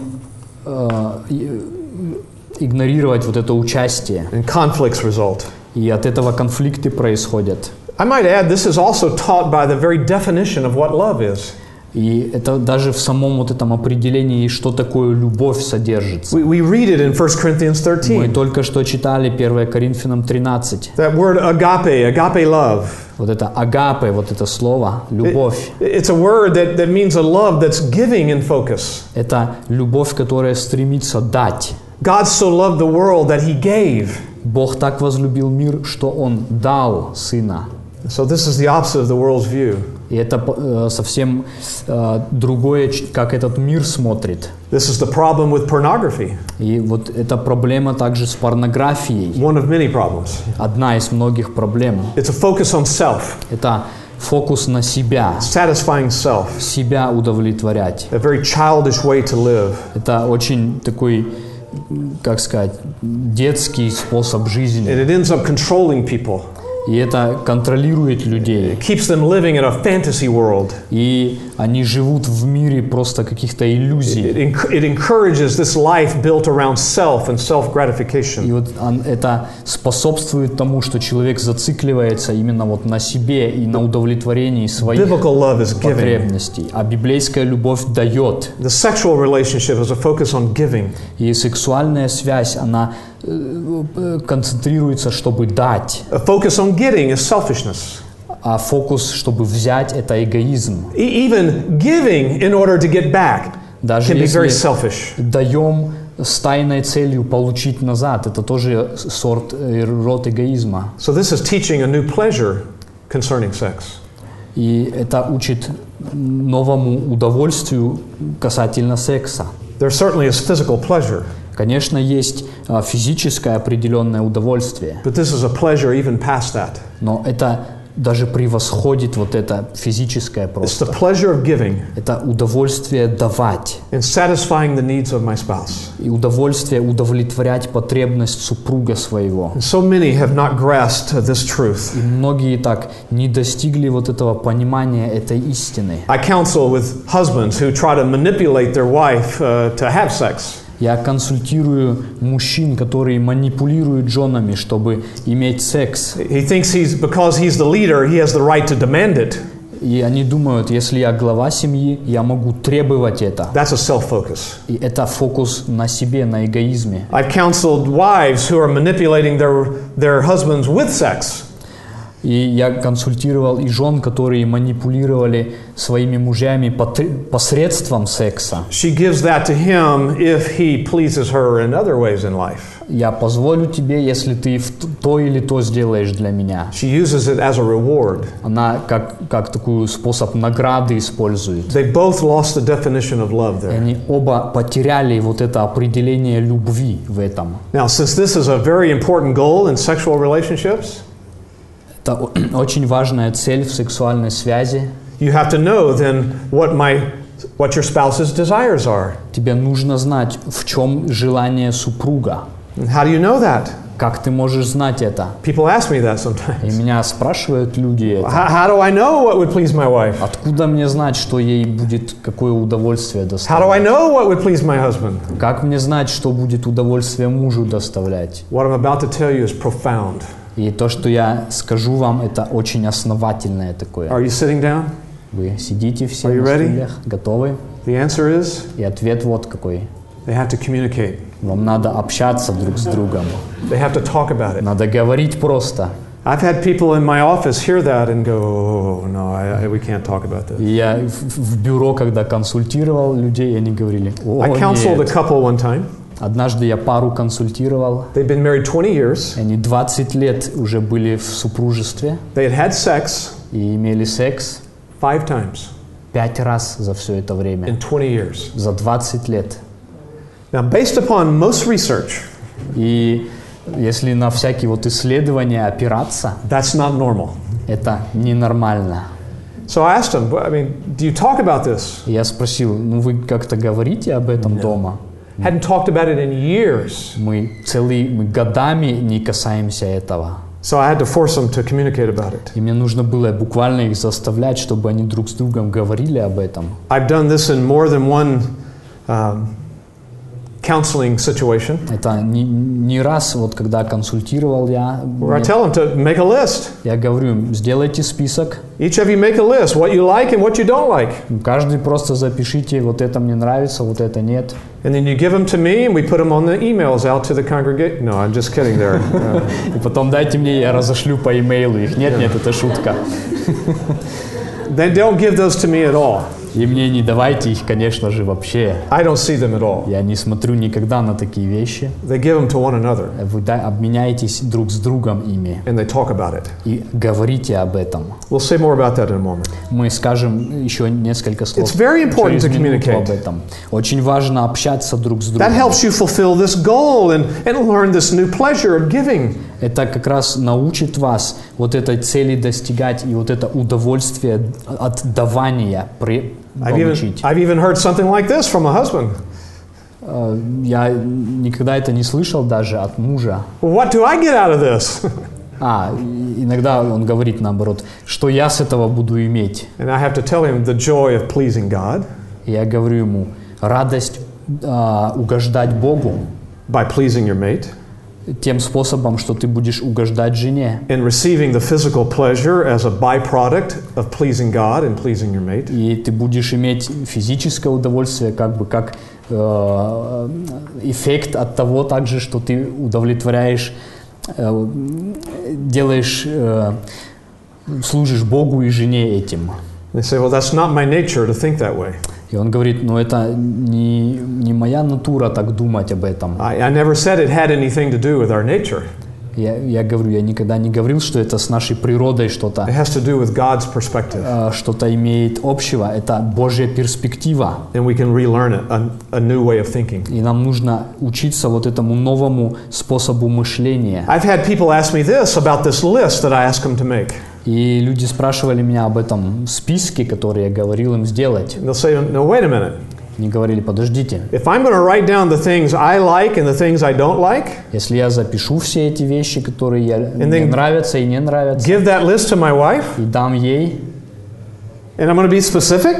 игнорировать вот это участие. And conflicts result. И от этого конфликты происходят. I might add, this is also taught by the very definition of what love is. И это даже в самом вот этом определении, что такое любовь содержится. We, we read it in 1 Corinthians Мы 13. только что читали 1 Коринфянам 13. That word agape, agape love. Вот это агапе, вот это слово, любовь. It's a word that, that means a love that's giving in focus. Это любовь, которая стремится дать. God so loved the world that he gave. Бог так возлюбил мир, что Он дал Сына. So this is the opposite of the world's view. И это э, совсем э, другое, как этот мир смотрит. This is the problem with pornography, И вот эта проблема также с порнографией. one of many problems. Одна из многих проблем. It's a focus on self, Это фокус на себя, satisfying self, себя удовлетворять. a very childish way to live. Это очень такой, как сказать, детский способ жизни. And it ends up controlling people. И это контролирует людей. It keeps them living in a fantasy world. И они живут в мире просто каких-то It, иллюзий. enc- it encourages this life built around self and self И вот он- это способствует тому, что человек зацикливается именно вот на себе и на удовлетворении своих Biblical love is giving. потребностей. А библейская любовь дает. The sexual relationship is a focus on giving. И сексуальная связь, она концентрируется, чтобы дать. A focus on getting is selfishness. А фокус, чтобы взять, это эгоизм. E- even giving in order to get back Даже can be very selfish. даем с тайной целью получить назад, это тоже сорт, э, род эгоизма. So this is teaching a new pleasure concerning sex. И это учит новому удовольствию касательно секса. There certainly is physical pleasure, Конечно, есть а, физическое определенное удовольствие, but this is a pleasure even past that. но это даже превосходит вот это физическое It's просто. the pleasure of giving Это удовольствие давать and satisfying the needs of my spouse. и удовольствие удовлетворять потребность супруга своего. And so many have not grasped this truth. И многие так не достигли вот этого понимания этой истины. I counsel with husbands who try to manipulate their wife uh, to have sex. Я консультирую мужчин, которые манипулируют женами, чтобы иметь секс. He thinks he's because he's the leader, he has the right to demand it. И они думают, если я глава семьи, я могу требовать это. That's a self-focus. И это фокус на себе, на эгоизме. I've counseled wives who are manipulating their, their husbands with sex. И я консультировал и жен, которые манипулировали своими мужьями посредством секса. She gives that to him if he pleases her in other ways in life. Я позволю тебе, если ты то или то сделаешь для меня. She uses it as a reward. Она как, как такой способ награды использует. They both lost the definition of love there. они оба потеряли вот это определение любви в этом. Now, since this is a very important goal in sexual relationships, Это (clears throat) очень важная цель в сексуальной связи. you have to know then what my what your spouse's desires are. Тебе нужно знать, в чем желание супруга. And how do you know that? Как ты можешь знать это? People ask me that И sometimes. меня спрашивают люди это. How, how do I know what would please my wife? Откуда мне знать, что ей будет какое удовольствие How do I доставлять? know what would please my husband? Как мне знать, что будет удовольствие мужу доставлять? What I'm about to tell you is profound. И то, что я скажу вам, это очень основательное такое. Are you sitting down? Вы сидите все Are you ready? стульях, готовы? The answer is И ответ вот какой. they have to communicate. Вам надо общаться друг с другом. They have to talk about it. Надо говорить просто. I've had people in my office hear that and go, oh, no, I, I, we can't talk about this. Я в, бюро, когда консультировал людей, они говорили, о, I counseled a нет. couple one time. Однажды я пару консультировал, They'd been married 20 years. они 20 лет уже были в супружестве They had had sex и имели секс five times пять раз за все это время. in 20 years. За 20 лет. Now, based upon most research, И если на всякие вот исследования опираться, that's not normal. это ненормально. So I asked them, I mean, do you talk about this? Я спросил, ну вы как-то говорите об этом дома? Hadn't talked about it in years. Мы целые мы годами не касаемся этого. So I had to force them to communicate about it. И мне нужно было буквально их заставлять, чтобы они друг с другом говорили об этом. I've done this in more than one um, counseling situation Это не, не раз, вот когда консультировал я, where I tell them to make a list. я говорю сделайте список, Each of you make a list what you like and what you don't like. каждый просто запишите, вот это мне нравится, вот это нет. And then you give them to me, and we put them on the emails out to the congregation. No, I'm just kidding there. Uh, И потом дайте мне, я разошлю по имейлу их. Нет, нет, это шутка. they don't give those to me at all. И мне не давайте их, конечно же, вообще. I don't see them at all. Я не смотрю никогда на такие вещи. They give them to one another, Вы да- обменяетесь друг с другом ими and they talk about it. и говорите об этом. We'll say more about that in a moment. Мы скажем еще несколько слов It's very important to communicate. об этом. Очень важно общаться друг с That другом. helps you fulfill this goal and, and learn this new pleasure of giving. Это как раз научит вас вот этой цели достигать и вот это удовольствие от давания при- I've even, получить. I've even heard something like this from a husband. Э, Я никогда это не слышал даже от мужа. What do I get out of this? А, и- иногда он говорит наоборот, что я с этого буду иметь. And I have to tell him the joy of pleasing God И я говорю ему, радость а, угождать Богу by pleasing your mate Тем способом, что ты будешь угождать жене. and receiving the physical pleasure as a byproduct of pleasing God and pleasing your mate. И ты будешь иметь физическое удовольствие, как бы как э, эффект от того также, что ты удовлетворяешь, э, делаешь, э, служишь Богу и жене этим. They say, well, that's not my nature to think that way. И он говорит, ну это не, не моя натура так думать об этом. I, I never said it had anything to do with our nature. Я, я говорю, я никогда не говорил, что это с нашей природой It что-то, has to do with God's perspective. э, что-то имеет общего. Это Божья перспектива. And we can relearn it, a, a new way of thinking. И нам нужно учиться вот этому новому способу мышления. I've had people ask me this about this list that I ask them to make. И люди спрашивали меня об этом списке, который я говорил им сделать. They'll say, no, wait a minute. Они говорили, подождите, If I'm going to write down the things I like and the things I don't like, если я запишу все эти вещи, которые я, мне нравятся и не нравятся, give that list to my wife, и дам ей, and I'm going to be specific,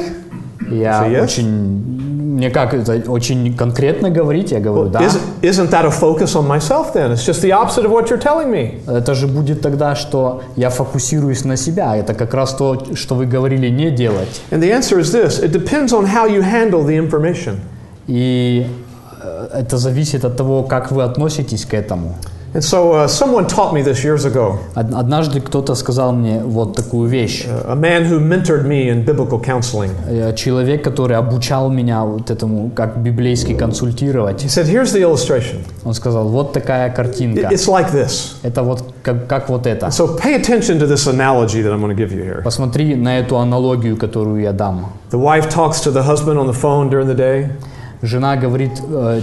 я yes? очень, мне как это очень конкретно говорить, я говорю, да. isn't, isn't that a focus on myself then? It's just the opposite of what you're telling me. Это же будет тогда, что я фокусируюсь на себя. Это как раз то, что вы говорили не делать. And the answer is this it depends on how you handle the information. И э, это зависит от того, как вы относитесь к этому. And so uh, someone taught me this years ago, Од- Однажды кто-то сказал мне вот такую вещь. a man who mentored me in biblical counseling. Э, Человек, который обучал меня вот этому, как библейски консультировать, He said, Here's the illustration. он сказал, вот такая It- картинка. It's like this. Это вот как, как вот это. So pay attention to this analogy that I'm going to give you here. Посмотри на эту аналогию, которую я дам. The wife talks to the husband on the phone during the day. Жена говорит э,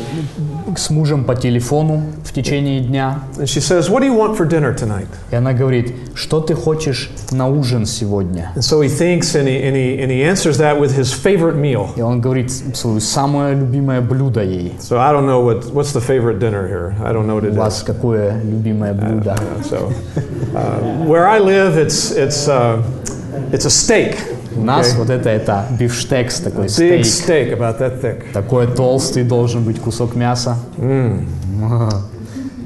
с мужем по телефону в течение дня. And she says, What do you want for dinner tonight? И она говорит, что ты хочешь на ужин сегодня? And so he thinks and he, and he, and he answers that with his favorite meal. И он говорит свое самое любимое блюдо ей. So I don't know what, what's the favorite dinner here. I don't know what У it вас is. какое любимое блюдо? So uh, where I live, it's, it's, uh, it's a steak. У нас вот это, это бифштекс, такой Big стейк. steak, about that. Такой толстый должен быть кусок мяса.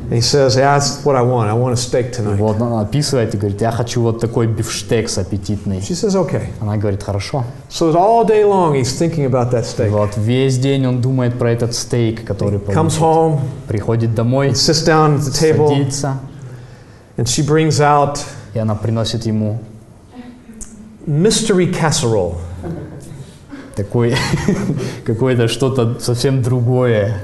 And he says, Yeah, that's what I want. I want a steak tonight. Вот он описывает и говорит, я хочу вот такой бифштекс аппетитный. She says, Okay. Она говорит, хорошо. So all day long, he's thinking about that steak. вот весь день он думает про этот стейк, который Comes получит. home, Приходит домой, sits down at the table, садится, and she brings out и она приносит ему mystery casserole. такой, какое-то что-то совсем другое.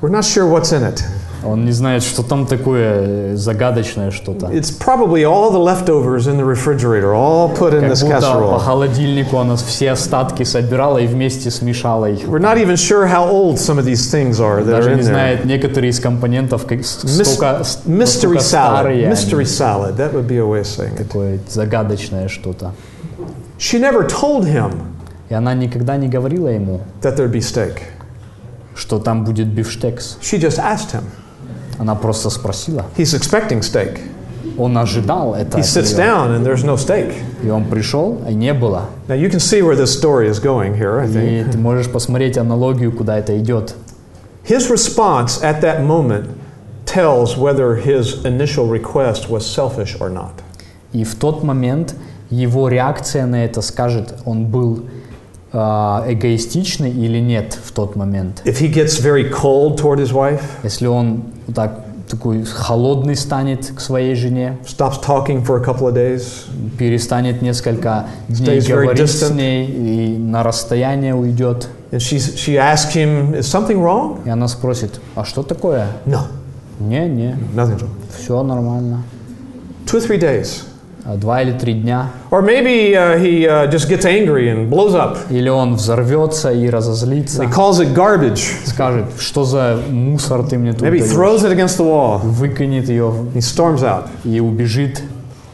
We're not sure what's in it. Он не знает, что там такое загадочное что-то. It's probably all the leftovers in the refrigerator, all put in Как this будто по casserole. холодильнику она все остатки собирала и вместе смешала их. We're not even sure how old some of these things are that are Даже in не there. знает некоторые из компонентов, как столько, mystery salad. Mystery salad. That would be a way of saying it. Такое загадочное что-то. She never told him И она никогда не говорила ему, that there'd be steak. что там будет бифштекс. She just asked him. Она просто спросила. He's expecting steak. Он ожидал это. He от sits неё. down and there's no steak. И он пришел, и не было. Now you can see where this story is going here, I think. И ты можешь посмотреть аналогию, куда это идет. His response at that moment tells whether his initial request was selfish or not. И в тот момент его реакция на это скажет, он был а, эгоистичный или нет в тот момент. If he gets very cold toward his wife, Если он так такой холодный станет к своей жене, stops talking for a couple of days, перестанет несколько дней говорить с ней и на расстояние уйдет, and she, she asks him, Is something wrong? и она спросит, а что такое? No, Не, не, nothing's wrong. все нормально. Two or three days. А Два или три дня. Or maybe uh, he uh, just gets angry and blows up. Или он взорвется и разозлится, He calls it garbage. скажет, что за мусор ты мне тут Maybe даешь?» throws it against the wall. выкинет ее He storms out. и убежит.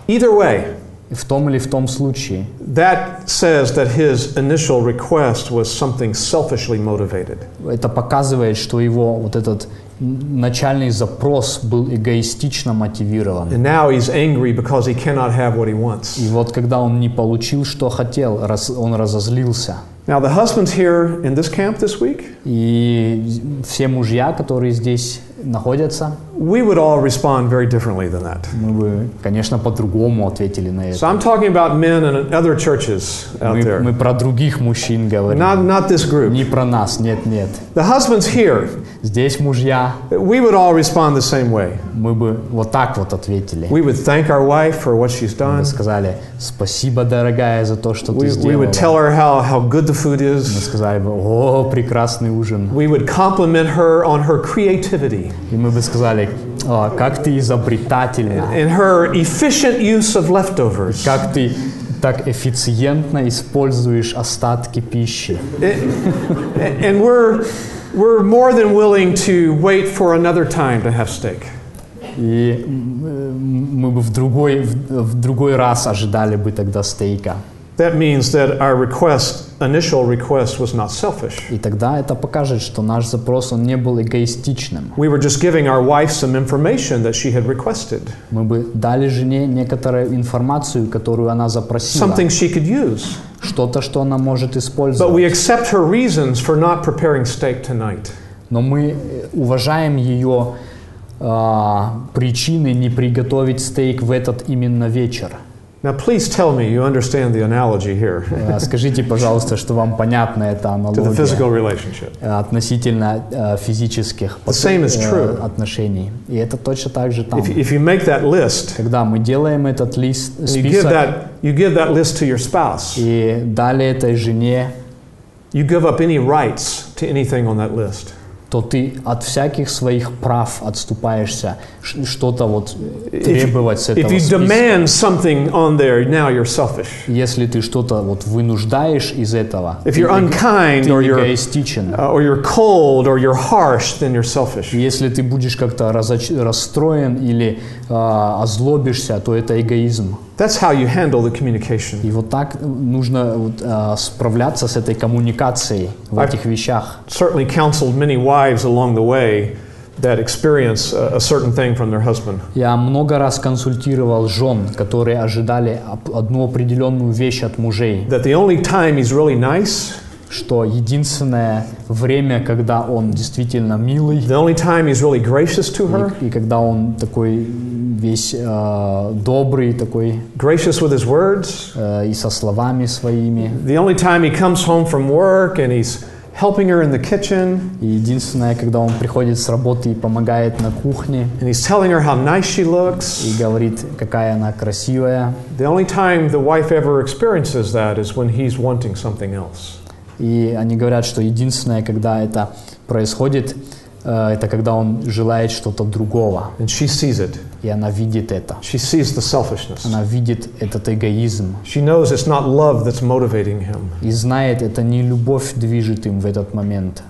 Either way, В том или в том случае. that says that his initial request was something selfishly motivated. Это показывает, что его вот этот начальный запрос был эгоистично мотивирован. And now he's angry because he cannot have what he wants. И вот когда он не получил, что хотел, он разозлился. Now, the husbands here in this camp this week, И все мужья, которые здесь находятся, we would all respond very differently than that. мы бы, конечно, по-другому ответили на So это. I'm talking about men in other churches out Мы, there, мы про других мужчин говорим. not, not this group. Не про нас, нет, нет. The husbands here, Здесь мужья, we would all respond the same way. мы бы вот так вот ответили. We would thank our wife for what she's Мы done. бы сказали, спасибо, дорогая, за то, что ты We, we сделала. would tell her how, how good the food Мы is. сказали бы, о, прекрасный ужин. We would compliment her on her creativity И мы бы сказали, «О, как ты изобретательна, and her efficient use of leftovers. как ты так эффициентно используешь остатки пищи. And we're, we're more than willing to wait for another time to have steak. И м, мы бы в другой, в, в другой раз ожидали бы тогда стейка. That means that our request, initial request, was not selfish. И тогда это покажет, что наш запрос, он не был эгоистичным. We were just giving our wife some information that she had requested, Мы бы дали жене некоторую информацию, которую она запросила. something she could use. Что-то, что она может But we использовать. accept her reasons for not preparing steak tonight. Но мы э, уважаем ее а, причины не приготовить стейк в этот именно вечер. Now, please tell me you understand the analogy here (laughs) Э, Скажите, пожалуйста, что вам понятна эта to the аналогия (laughs) physical relationship. э, относительно э, физических The same is э, true. отношений. И это точно так же там. If, if you make that list, Когда мы делаем этот лист, and you give список, that, you give that list to your spouse, и дали этой жене, you give up any rights to anything on that list. То ты от всяких своих прав отступаешься, что-то вот If, требовать с этого if you demand something on there, now you're selfish. Если ты что-то вот вынуждаешь из этого, If you're unkind ты or эгоистичен. uh, or you're cold or you're harsh, then you're selfish. Если ты будешь как-то разоч- расстроен или а, озлобишься, то это эгоизм. That's how you handle the communication. И вот так нужно вот, а, справляться с этой коммуникацией в I- этих вещах. Certainly counseled many wives along the way that experience a, certain thing from their husband. Я много раз консультировал жен, которые ожидали одну определенную вещь от мужей, That the only time he's really nice, что единственное время, когда он действительно милый, the only time he's really gracious to her, и, и когда он такой весь а, добрый, такой gracious with his words, э, и со словами своими, the only time he comes home from work and he's helping her in the kitchen И единственное, когда он приходит с работы и помогает на кухне and he's telling her how nice she и looks, говорит, какая она красивая. the only time the wife ever experiences that is when he's wanting something else. И они говорят, что единственное, когда это происходит, э, это когда он желает что-то другого. And she sees it. И она видит это. She sees the selfishness. Она видит этот эгоизм. She knows it's not love that's motivating him. И знает, это не любовь движет им в этот момент.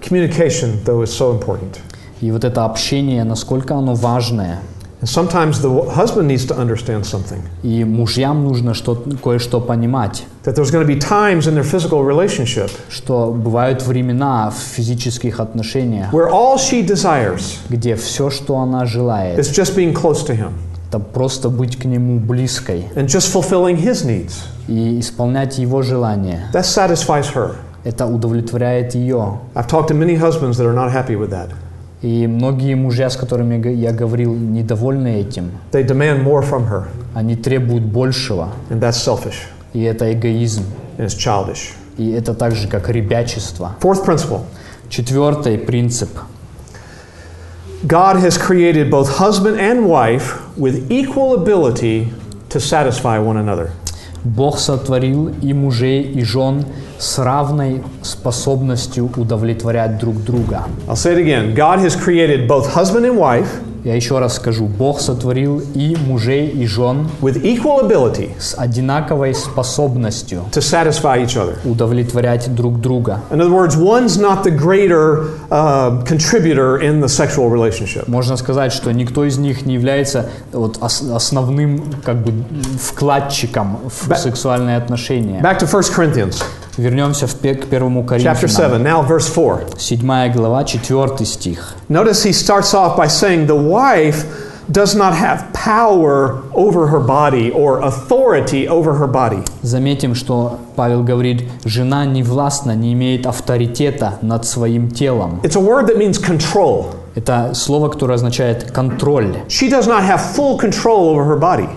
Communication, though, is so important. И вот это общение, насколько оно важное. And sometimes the husband needs to understand something И мужьям нужно что кое-что понимать, that there's going to be times in their physical relationship что бывают времена в физических отношениях, where all she desires где все, что она желает, is just being close to him это просто быть к нему близкой and just fulfilling his needs. и исполнять его желания. That satisfies her. это удовлетворяет ее. I've talked to many husbands that are not happy with that. И многие мужья, с которыми я говорил, недовольны этим. They demand more from her, Они требуют большего. and that's selfish И это эгоизм. and it's childish. И это так же, как ребячество. Fourth principle Четвертый принцип. God has created both husband and wife with equal ability to satisfy one another. Бог сотворил и мужей, и жен с равной способностью удовлетворять друг друга. I'll say it again God has created both husband and wife Я еще раз скажу, Бог сотворил и мужей, и жен with equal ability с одинаковой способностью to satisfy each other. удовлетворять друг друга. In other words, one's not the greater uh, contributor in the sexual relationship. Можно сказать, что никто из них не является вот, ос- основным как бы, вкладчиком в Ба- сексуальные отношения. Back to 1 Corinthians Вернемся в к первому chapter Коринфянам. 7, now verse 4. 7 глава, 4 стих. Notice he starts off by saying the wife does not have power over her body or authority over her body. Заметим, что Павел говорит, жена не властна, не имеет авторитета над своим телом. It's a word that means control. Это слово, которое означает контроль. She does not have full control over her body.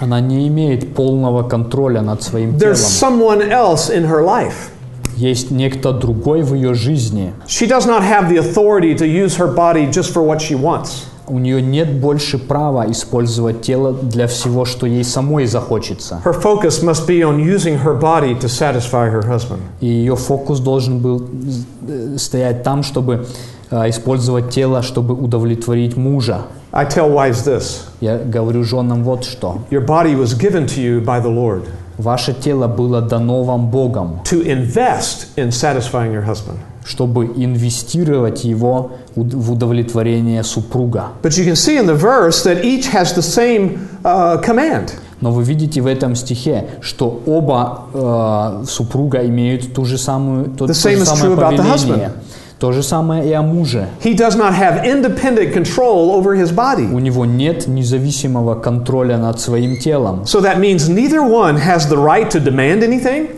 Она не имеет полного контроля над своим There's someone else in her life. Есть некто другой в ее жизни. She does not have the authority to use her body just for what she wants. У нее нет больше права использовать тело для всего, что ей самой захочется. Her focus must be on using her body to satisfy her husband. И ее фокус должен был э, стоять там, чтобы использовать тело, чтобы удовлетворить мужа. I tell wives this Я говорю женам вот что. your body was given to you by the Lord Ваше тело было дано вам Богом, to invest in satisfying your husband. чтобы инвестировать его в удовлетворение супруга. But you can see in the verse that each has the same uh, command. Но вы видите в этом стихе, что оба э, супруга имеют ту же самую, то, The то same же is самое повеление. То же самое и о муже. He does not have independent control over his body. У него нет независимого контроля над своим телом. So that means neither one has the right to demand anything,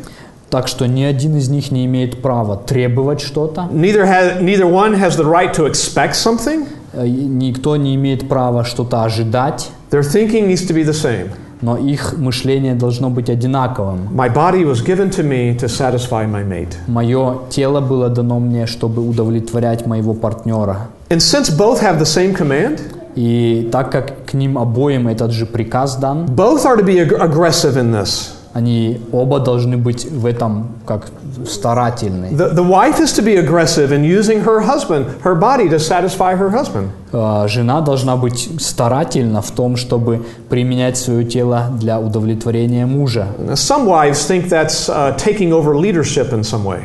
Так что ни один из них не имеет права требовать что-то, neither, has, neither one has the right to expect something. э, и никто не имеет права что-то ожидать, Their thinking needs to be the same. Но их мышление должно быть одинаковым. My body was given to me to satisfy my mate. Мое тело было дано мне, чтобы удовлетворять моего партнера. And since both have the same command, И так как к ним обоим этот же приказ дан, both are to be ag- aggressive in this. Они оба должны быть в этом как старательны. The, the wife is to be aggressive in using her husband, her body to satisfy her husband. Э, Жена должна быть старательна в том, чтобы применять свое тело для удовлетворения мужа. Some wives think that's uh, taking over leadership in some way.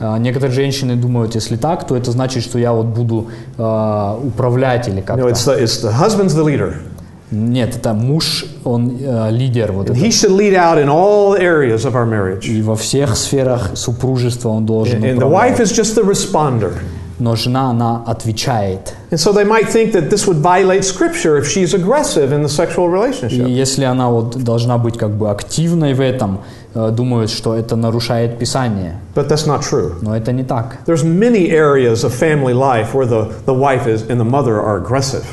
Э, Некоторые женщины думают, если так, то это значит, что я вот буду управлять или как-то. it's the, it's the husband's the leader. Нет, это муж, он э, лидер вот And это. he should lead out in all areas of our marriage. И во всех сферах супружества он должен And the wife управлять. is just the responder. Но жена, она отвечает. And so they might think that this would violate scripture if she's aggressive in the sexual И relationship. если она вот должна быть как бы активной в этом, э, думают, что это нарушает Писание. But that's not true. Но это не так. There's many areas of family life where the, the wife is and the mother are aggressive.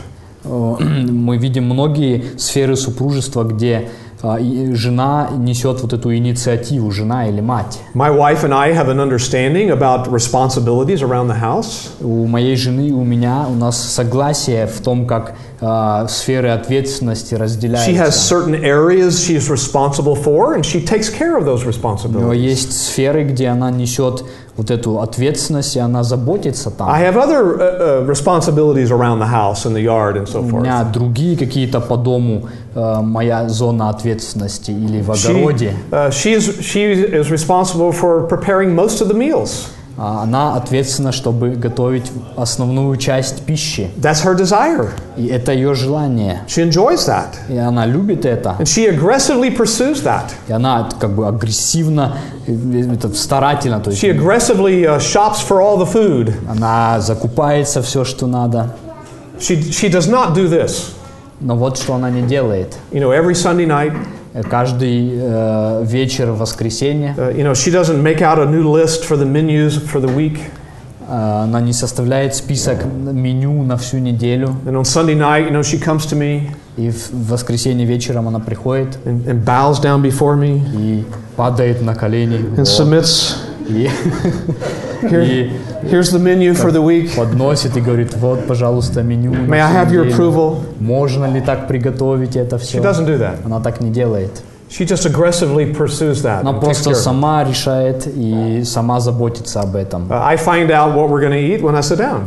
Мы видим многие сферы супружества, где а, жена несет вот эту инициативу, жена или мать. My wife and I have an understanding about responsibilities around the house. У моей жены и у меня у нас согласие в том, как а, сферы ответственности She has разделяются. certain areas she's responsible for, and she takes care of those У нее responsibilities. есть сферы, где она несет вот эту ответственность, и она заботится там. I have other uh, uh, responsibilities around the house and the yard and so У forth. меня другие какие-то по дому, э, моя зона ответственности или в She, огороде. uh, she's, she is responsible for preparing most of the meals. А Она ответственна, чтобы готовить основную часть пищи. That's her desire. И это ее желание. She enjoys that. И она любит это. And she aggressively pursues that. И она как бы агрессивно, э, это, старательно, то есть She aggressively uh, shops for all the food. она закупается все, что надо. She, she does not do this. Но вот что она не делает. You know, every Sunday night, каждый э, вечер в воскресенье Uh, you know, she doesn't make out a new list for the menus for the week. э, она не составляет список меню на всю неделю. And on Sunday night, you know, she comes to me И в воскресенье вечером она приходит and, and bows down before me и падает на колени. and Вот. submits. И, Here, и here's the menu for the week. подносит и говорит, вот, пожалуйста, меню. на May I всю have your неделю. approval? Можно ли так приготовить это She все? doesn't do that. Она так не делает. She just aggressively pursues that. Она and takes просто care of it. сама решает и сама заботится об этом. Uh, I find out what we're going to eat when I sit down.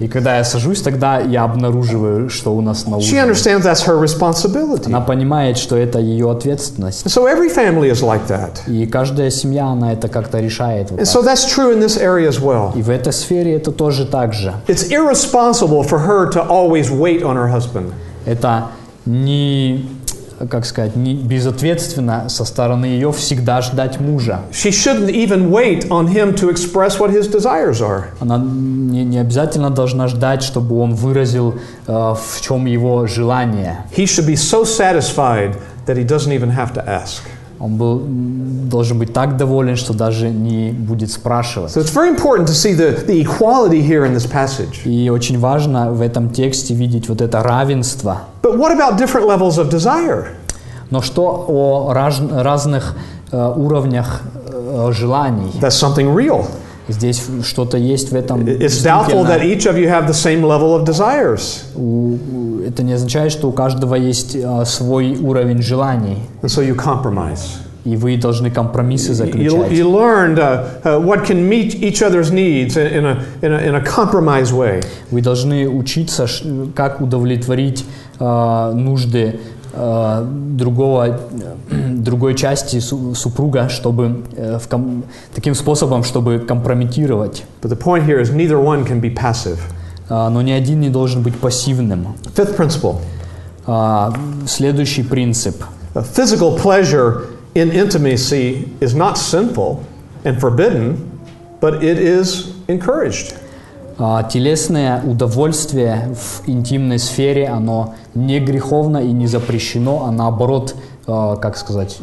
И когда я сажусь, тогда я обнаруживаю, что у нас на She ужин. understands that's her responsibility. Она понимает, что это ее ответственность. And so every family is like that. И каждая семья, она это как-то решает. вот And так. so that's true in this area as well. И в этой сфере это тоже так же. It's irresponsible for her to always wait on her husband. Это не, как сказать, не безответственно со стороны ее всегда ждать мужа. She shouldn't even wait on him to express what his desires are. Она не, не обязательно должна ждать, чтобы он выразил, э, в чем его желание. He should be so satisfied that he doesn't even have to ask. Он был, должен быть так доволен, что даже не будет спрашивать. So it's very important to see the, the equality here in this passage. И очень важно в этом тексте видеть вот это равенство. But what about different levels of desire? Но что о раз- разных э, уровнях э, желаний? That's something real. Здесь что-то есть в этом. It's doubtful that each of you have the same level of desires. Это не означает, что у каждого есть э, свой уровень желаний, And so you compromise. и вы должны компромиссы You, заключать. you learned uh, uh, what can meet each other's needs in a, in a, in a compromise way. Вы должны учиться, как удовлетворить э, нужды э, другого, э, другой части су- супруга, чтобы э, в ком- таким способом, чтобы компрометировать. But the point here is neither one can be passive. А, но ни один не должен быть пассивным. Fifth principle А, следующий принцип. uh, physical pleasure in intimacy is not sinful and forbidden, but it is encouraged. А, телесное удовольствие в интимной сфере, оно не греховно и не запрещено, а наоборот, а, как сказать,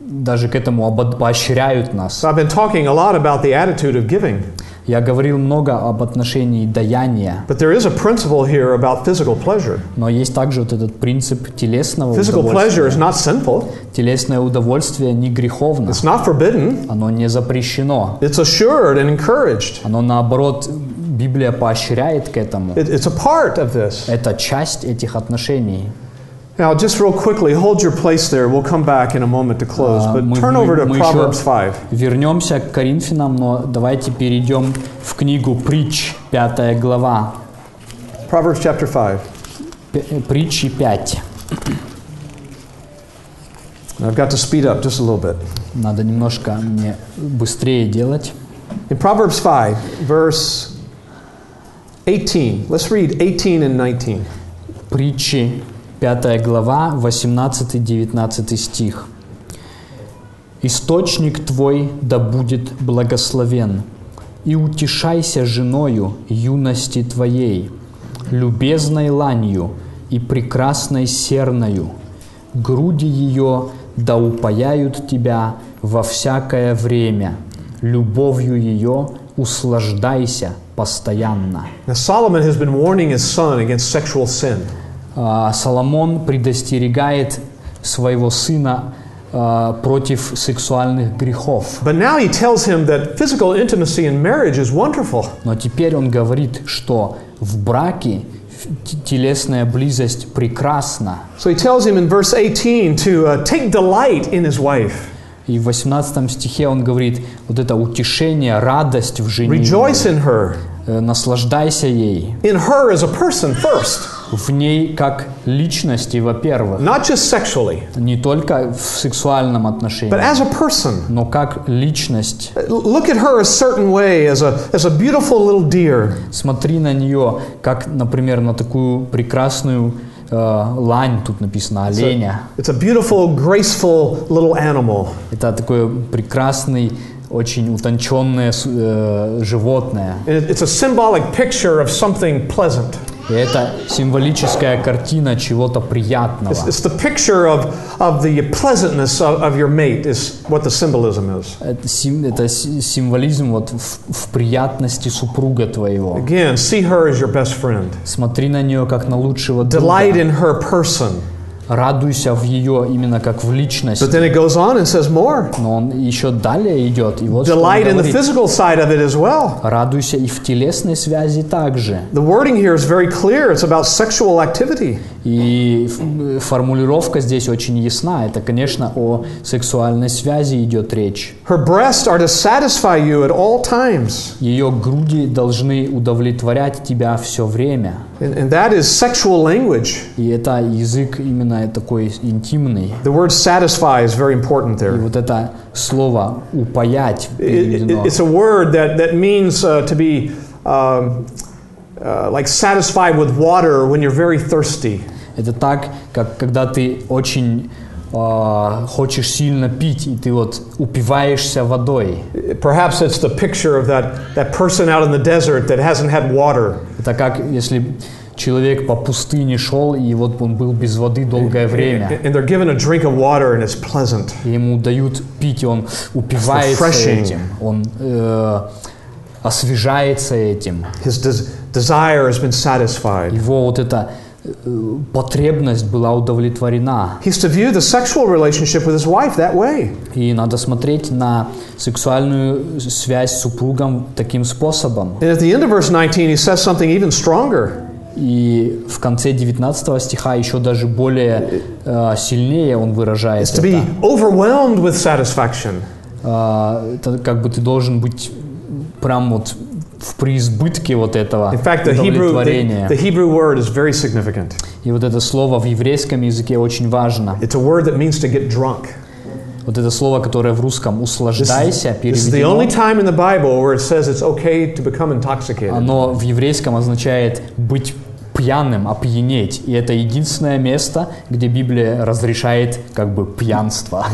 даже к этому поощряют нас. So I've been talking a lot about the attitude of giving, Я говорил много об отношении даяния, but there is a principle here about physical pleasure. но есть также вот этот принцип телесного Physical pleasure is удовольствия. not sinful, Телесное удовольствие не греховно, it's not forbidden, оно не запрещено. it's assured and encouraged. Оно наоборот, Библия поощряет к этому. It, it's a part of this. Это часть этих отношений. Now, just real quickly, hold your place there. We'll come back in a moment to close, А, but мы- turn мы- over to мы Proverbs еще 5. Вернемся к Коринфянам, но давайте перейдем в книгу Притч, пятая глава. Proverbs chapter 5. П- э, Притчи 5. I've got to speed up just a little bit. Надо немножко мне быстрее делать. In Proverbs 5, verse 18, let's read 18 and 19. Притчи, 5 глава, 18-19 стих. «Источник твой да будет благословен, и утешайся женою юности твоей, любезной ланью и прекрасной серною. Груди ее да упаяют тебя во всякое время, любовью ее услаждайся постоянно». Now, Solomon has been warning his son against sexual sin. А, Соломон предостерегает своего сына а, против сексуальных грехов. But now he tells him that physical intimacy in marriage is wonderful. Но теперь он говорит, что в браке телесная близость прекрасна. So he tells him in verse 18 to uh, take delight in his wife, И в 18 стихе он говорит, вот это утешение, радость в жене, rejoice in her, э, наслаждайся ей. in her as a person first, В ней как личности, во-первых, not just sexually, не только в сексуальном отношении, but as a person. но как личность. Look at her a certain way as a, as a beautiful little deer. Смотри на нее, как, например, на такую прекрасную э, лань, тут написано оленя. It's a beautiful, graceful little animal. Это такое прекрасный, очень утонченное э, животное. It's a symbolic picture of something pleasant. И это символическая картина чего-то приятного. It's, it's the picture of, of the pleasantness of, of your mate, is what the symbolism is. Это, сим- это си- символизм вот в, в приятности супруга твоего. Again, see her as your best friend. Смотри на нее как на лучшего Delight друга. in her person. Радуйся в ее именно как в личности. But then it goes on and says more. Но он еще далее идет. И вот Delight in the physical side of it as well. Радуйся и в телесной связи также. The wording here is very clear. It's about sexual activity. И ф- формулировка здесь очень ясна. Это, конечно, о сексуальной связи идет речь. Her breasts are to satisfy you at all times. Ее груди должны удовлетворять тебя все время. And, and that is sexual language. И это язык именно такой интимный. The word satisfy is very important И there. вот это слово «упаять» It- it- переведено. it's a word that, that means uh, to be um, uh, like satisfied with water when you're very thirsty. Это так, как когда ты очень а, хочешь сильно пить, и ты вот упиваешься водой. Perhaps it's the picture of that, that person out in the desert that hasn't had water. Это как если человек по пустыне шел, и вот он был без воды долгое время. And they're given a drink of water and it's pleasant. И ему дают пить, и он упивается этим, он э, освежается этим. His des- desire has been satisfied. Его вот эта э, потребность была удовлетворена. He's to view the sexual relationship with his wife that way. И надо смотреть на сексуальную связь с супругом таким способом. And at the end of verse 19, he says something even stronger. И в конце 19 стиха еще даже более э, сильнее он выражает It's to be overwhelmed with satisfaction. А, это как бы ты должен быть прям вот в преизбытке вот этого In fact, the Hebrew, the, the Hebrew word is very significant. И вот это слово в еврейском языке очень важно. It's a word that means to get drunk. Вот это слово, которое в русском «услаждайся» переведено, оно в еврейском означает быть пьяным, опьянеть. И это единственное место, где Библия разрешает как бы пьянство.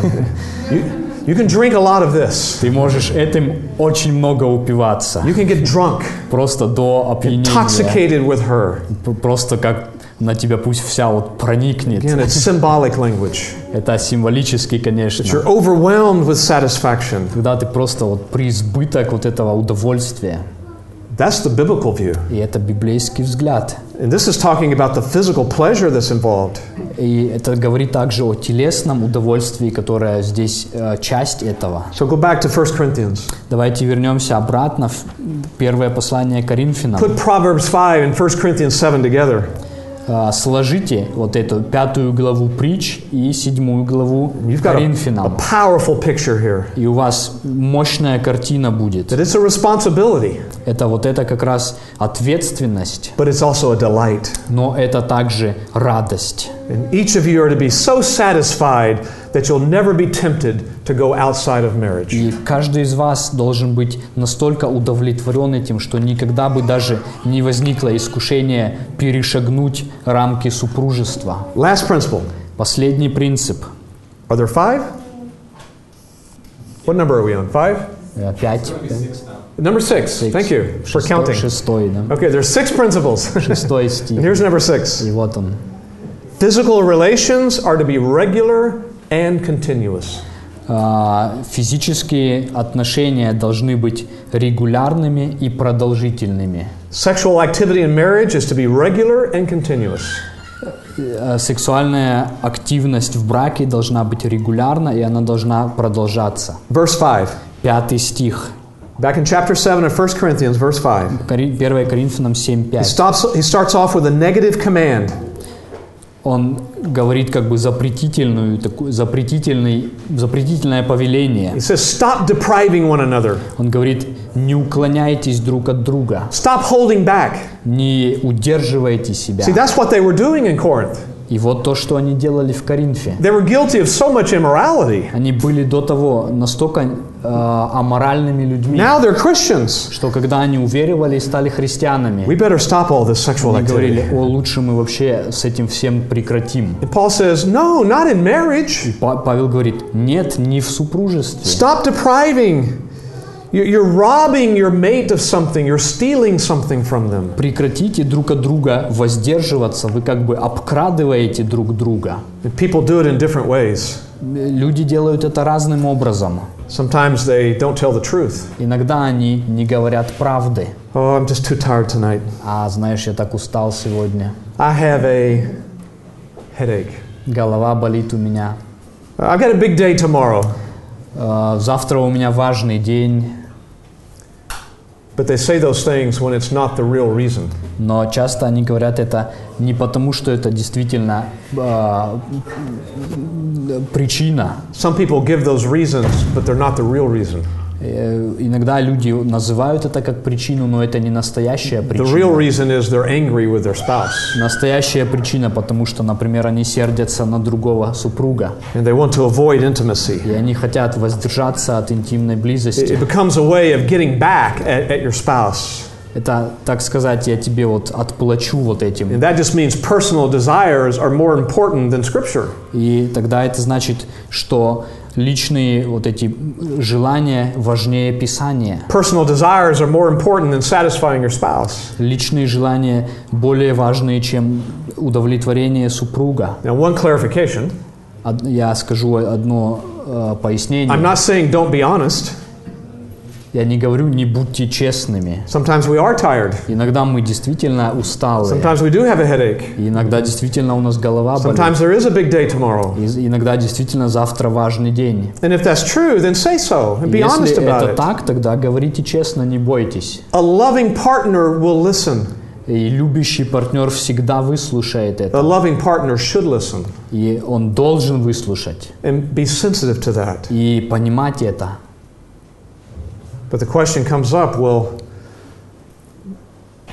You, you can drink a lot of this. Ты можешь этим очень много упиваться. You can get drunk, Просто до опьянения. intoxicated with her. Просто как на тебя пусть вся вот проникнет. Again, it's symbolic language. Это символически, конечно. You're overwhelmed with satisfaction. Когда ты просто вот преизбыток вот этого удовольствия. That's the biblical view. И это библейский взгляд. And this is talking about the physical pleasure that's involved. И это говорит также о телесном удовольствии, которое здесь э, часть этого. So go back to 1 Corinthians. Давайте вернемся обратно в первое послание Коринфянам. Put Proverbs 5 and 1 Corinthians 7 together. Э, Сложите вот эту пятую главу притч и седьмую главу Коринфянам. powerful picture here. И у вас мощная картина будет. That it's a responsibility, Это вот это как раз ответственность, but it's also a delight. но это также радость. And each of you are to be so satisfied that you'll never be tempted to go outside of marriage. И каждый из вас должен быть настолько удовлетворен этим, что никогда бы даже не возникло искушение перешагнуть рамки супружества. Last principle. Последний принцип. Are there five? What number are we on? Five? Э, Пять. Number six. Thank you for Шестой, counting. шестой, да. Okay, there's six principles. Шестой And (laughs) стих. here's number six. И вот он. Physical relations are to be regular and continuous. А, Физические отношения должны быть регулярными и продолжительными. Sexual activity in marriage is to be regular and continuous. Э, Сексуальная активность в браке должна быть регулярна, и она должна продолжаться. Verse 5. Пятый стих. Back in chapter 7 of 1 Corinthians, verse 5. Кори- 1 Коринфянам He, 7.5. stops, he starts off with a negative command. Он говорит как бы запретительную, такую, запретительный, запретительное повеление. He says, Stop depriving one another. Он говорит, не уклоняйтесь друг от друга, Stop holding back. не удерживайте себя. See, that's what they were doing in Corinth. И вот то, что они делали в Коринфе. They were guilty of so much immorality. Они были до того настолько э, аморальными людьми, Now they're Christians. что когда они уверовали и стали христианами, We better stop all this sexual они говорили, activity. о, лучше мы вообще с этим всем прекратим. And Paul says, No, not in marriage. Па- Павел говорит, нет, не в супружестве. Stop depriving You- You're robbing your mate of something, you're stealing something from them. Прекратите друг от друга воздерживаться, вы как бы обкрадываете друг друга. People do it in different ways. Люди делают это разным образом. Sometimes they don't tell the truth. Иногда они не говорят правды. Oh, I'm just too tired tonight. А знаешь, я так устал сегодня. I have a headache. Голова болит у меня. I've got a big day tomorrow. Э, Завтра у меня важный день. But they say those things when it's not the real reason. Но часто они говорят это не потому, что это действительно э, причина. Some people give those reasons, but they're not the real reason. Э, Иногда люди называют это как причину, но это не настоящая The причина. real reason is they're angry with their spouse Настоящая причина, потому что, например, они сердятся на другого супруга, and they want to avoid intimacy. и они хотят воздержаться от интимной близости. it becomes a way of getting back at, at your spouse. Это, так сказать, я тебе вот отплачу вот этим. And that just means personal desires are more important than Scripture. И тогда это значит, что личные вот эти желания важнее Писания. Personal desires are more important than satisfying your spouse. Личные желания более важные, чем удовлетворение супруга. Now, one clarification Я скажу одно э, пояснение. I'm not saying don't be honest. Я не говорю, не будьте честными. Sometimes we are tired, Иногда мы действительно усталы. sometimes we do have a headache, иногда действительно у нас голова болит. sometimes there is a big day tomorrow. И иногда действительно завтра важный день. And if that's true, then say so and be honest Если about это it. так, тогда говорите честно, не бойтесь. A loving partner will listen. И любящий партнер всегда выслушает A это. loving partner should listen И он должен выслушать. and be sensitive to that. И понимать это. But the question comes up well,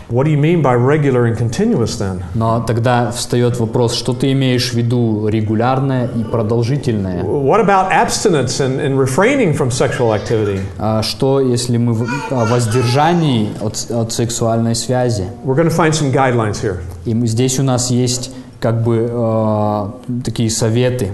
what do you mean by regular and continuous then? Но тогда встает вопрос, что ты имеешь в виду регулярное и продолжительное? What about abstinence and, and refraining from sexual activity? А что, если мы в- воздержании от, от сексуальной связи? We're going to find some guidelines here. И здесь у нас есть как бы э, такие советы,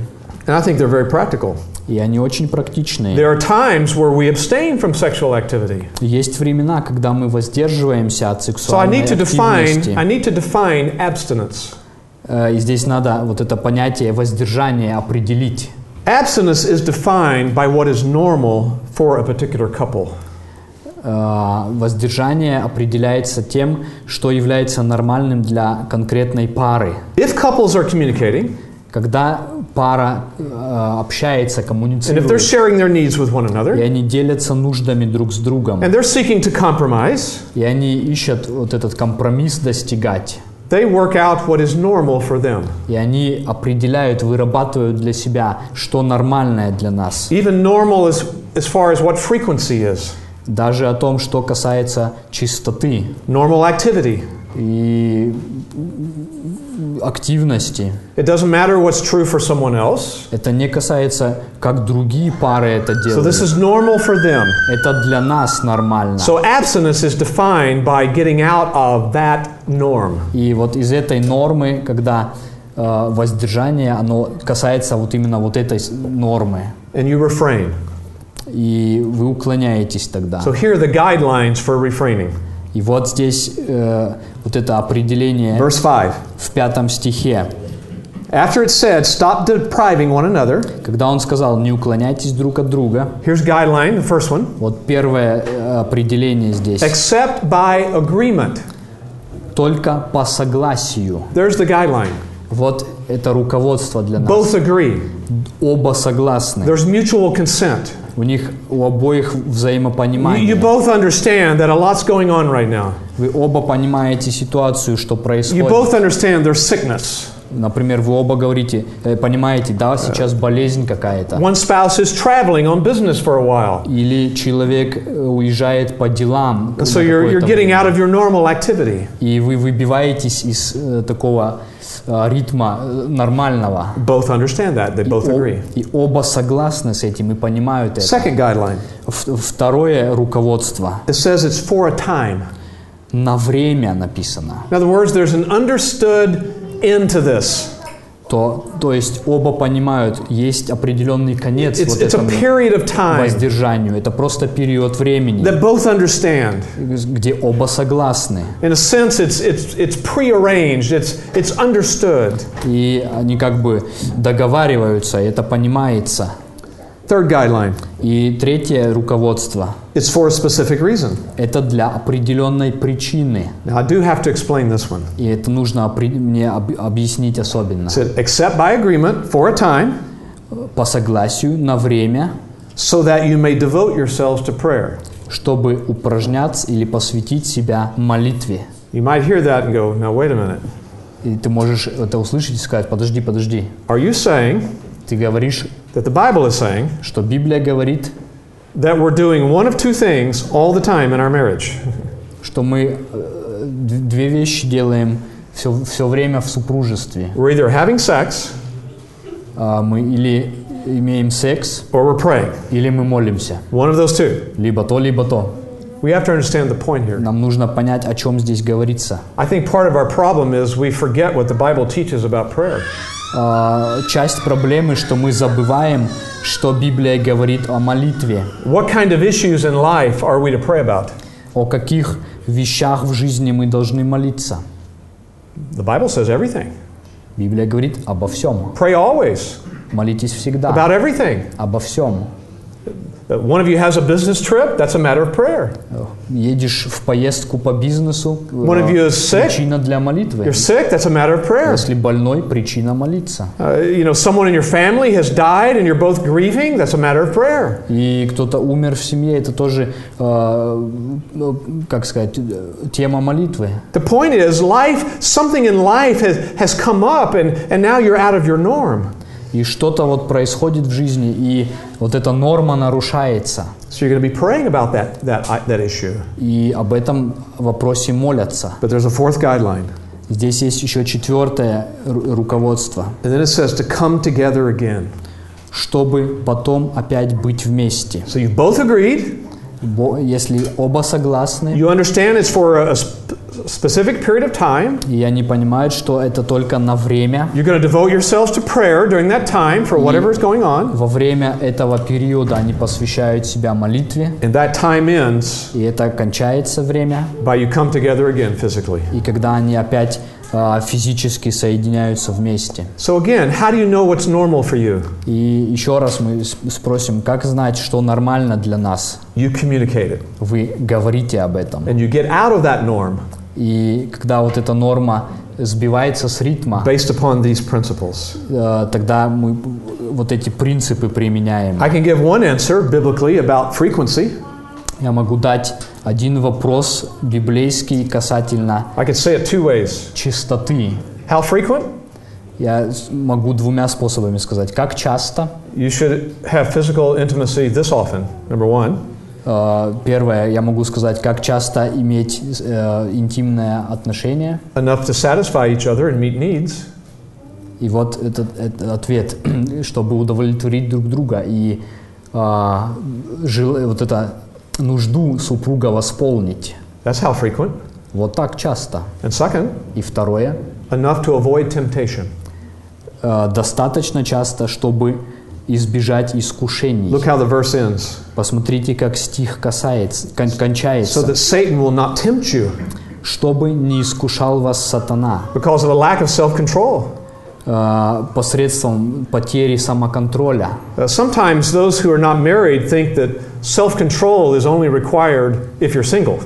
And I think they're very practical. И они очень практичные. There are times where we abstain from sexual activity. Есть времена, когда мы воздерживаемся от So I сексуальной need to define активности. I need to define abstinence. Э, И здесь надо вот это понятие воздержания определить. Abstinence is defined by what is normal for a particular couple. Э, Воздержание определяется тем, что является нормальным для конкретной пары. If couples are communicating Когда пара э, общается, and if they're коммуницирует, sharing their needs with one и another они делятся нуждами друг с другом, and they're seeking to compromise, и они ищут вот этот компромисс достигать, they work out what is normal for them. и они определяют, вырабатывают для себя, что нормальное для нас. Even normal as, as far as what frequency is. Даже о том, что касается чистоты Normal activity. и активности. It doesn't matter what's true for someone else. Это не касается, как другие пары это So делают. this is normal for them. Это для нас нормально. So abstinence is defined by getting out of that norm. И вот из этой нормы, когда э, воздержание, оно касается вот именно вот этой с- нормы. And you refrain. И вы уклоняетесь тогда. So here are the guidelines for refraining. И вот здесь э, вот это определение Verse 5. в пятом стихе. After it said, stop depriving one another, Когда он сказал, не уклоняйтесь друг от друга, here's guideline, the first one. вот первое э, определение здесь. Except by agreement. Только по согласию. There's the guideline. Вот это руководство для нас. Both agree. Оба согласны. There's mutual consent. У них у обоих You, взаимопонимание. you both understand that a lot's going on right now. Вы оба понимаете ситуацию, что You происходит. both understand there's sickness. Например, вы оба говорите, э, понимаете, да, сейчас болезнь какая-то. One spouse is traveling on business for a while. Или человек э, уезжает по делам. So на you're, you're getting время. out of your normal activity. И вы выбиваетесь из э, такого ритма э, нормального. Both understand that. They both agree. И оба согласны с этим и понимают это. Second guideline. Второе руководство. It says it's for a time. На время написано. In other words, there's an understood end to this. То, то есть оба понимают, есть определенный конец It's, вот it's этому воздержанию. Это просто период времени, that both understand. где оба согласны. In a sense, it's, it's, it's prearranged, it's, it's understood. И они как бы договариваются, это понимается. Third guideline И третье руководство it's for a specific reason. – это для определенной причины. Now, I do have to explain this one. И это нужно мне об- объяснить особенно. Said, accept by agreement for a time По согласию на время, so that you may devote yourselves to prayer. чтобы упражняться или посвятить себя молитве. You might hear that and go, now, wait a minute. И ты можешь это услышать и сказать, подожди, подожди. Are you saying Ты говоришь, that the Bible is saying что Библия говорит, that we're doing one of two things all the time in our marriage? что мы э, д- две вещи делаем все, все время в супружестве. We're either having sex А, Мы или имеем секс, or we're praying. или мы молимся. One of those two. Либо то, либо то. We have to understand the point here. Нам нужно понять, о чем здесь говорится. I think part of our problem is we forget what the Bible teaches about prayer. А, Часть проблемы, что мы забываем, что Библия говорит о молитве. What kind of issues in life are we to pray about? О каких вещах в жизни мы должны молиться. The Bible says everything. Библия говорит обо всем. Pray always Молитесь всегда. about everything. Обо всем. That One of you has a business trip, that's a matter of prayer. Едешь в поездку по бизнесу, One of э, you is sick. причина для молитвы. You're sick, that's a matter of prayer. Если больной, причина молиться. Uh, you know, someone in your family has died and you're both grieving, that's a matter of prayer. И кто-то умер в семье, это тоже, э, ну, как сказать, э, тема молитвы. The point is, life, something in life has, has come up and, and now you're out of your norm. И что-то вот происходит в жизни, и вот эта норма нарушается. So you're going to be praying about that, that, that issue. И об этом вопросе молятся. But there's a fourth guideline. Здесь есть еще четвертое ру- руководство, And then it says to come together again. чтобы потом опять быть вместе. So you've both agreed. Если оба согласны, You understand it's for a, specific period of time. и они понимают, что это только на время, You're going to devote yourselves to prayer during that time for whatever is going on. во время этого периода они посвящают себя молитве, And that time ends и это кончается время, by you come together again physically. и когда они опять а, физически соединяются вместе. So again, how do you know what's normal for you? И еще раз мы спросим, как знать, что нормально для нас? You communicate it. Вы говорите об этом. And you get out of that norm И когда вот эта норма сбивается с ритма, based upon these principles. э, тогда мы вот эти принципы применяем. I can give one answer biblically about frequency. Я могу дать один вопрос библейский касательно I could say it two ways. чистоты. How frequent? Я могу двумя способами сказать. Как часто? You should have physical intimacy this often, number one. Э, Первое, я могу сказать, как часто иметь э, интимное отношение. Enough to satisfy each other and meet needs. И вот этот, этот ответ, (clears throat) чтобы удовлетворить друг друга и а, жел- вот это нужду супруга восполнить. That's how frequent. Вот так часто. And second, И второе, enough to avoid temptation. достаточно часто, чтобы избежать искушений. Look how the verse ends. Посмотрите, как стих касается, кон- So кончается. that Satan will not tempt you Чтобы не искушал вас сатана because of a lack of self control. э, посредством потери самоконтроля. Uh, sometimes those who are not married think that self control is only required if you're single.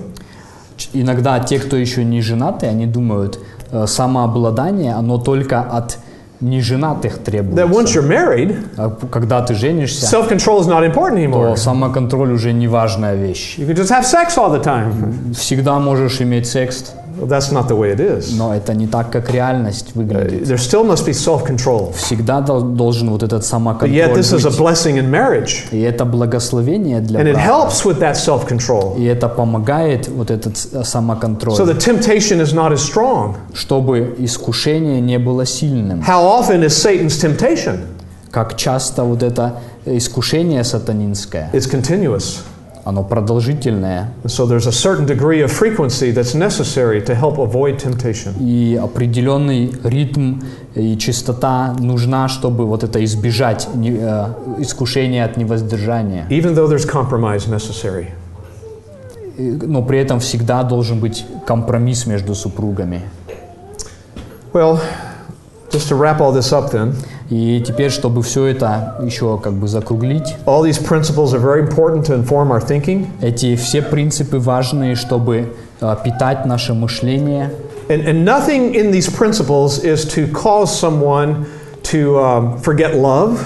Иногда те, кто еще не женаты, они думают, э, самообладание, оно только от неженатых That once требуется. you're married, А когда ты женишься, is not important anymore. то самоконтроль уже не важная вещь. You can just have sex all the time. Всегда можешь иметь секс, that's not the way it is. но это не так, как реальность выглядит. There still must be self control. Всегда дол- должен вот этот самоконтроль yet, this is a blessing in marriage. И это благословение для And it брака. helps with that self control. И это помогает, вот этот So самоконтроль, the temptation is not as strong. чтобы искушение не было сильным. How often is Satan's temptation? Как часто вот это искушение сатанинское, It's continuous. Оно продолжительное, And so there's a certain degree of frequency that's necessary to help avoid temptation. и определенный ритм и частота нужна, чтобы вот это избежать не- э, искушения от невоздержания. Even though there's compromise necessary. И- Но при этом всегда должен быть компромисс между супругами. Well, just to wrap all this up then, И теперь, чтобы все это еще как бы закруглить, all these principles are very important to inform our thinking. эти все принципы важные, чтобы э, питать наше мышление. And, and nothing in these principles is to cause someone to um, forget love,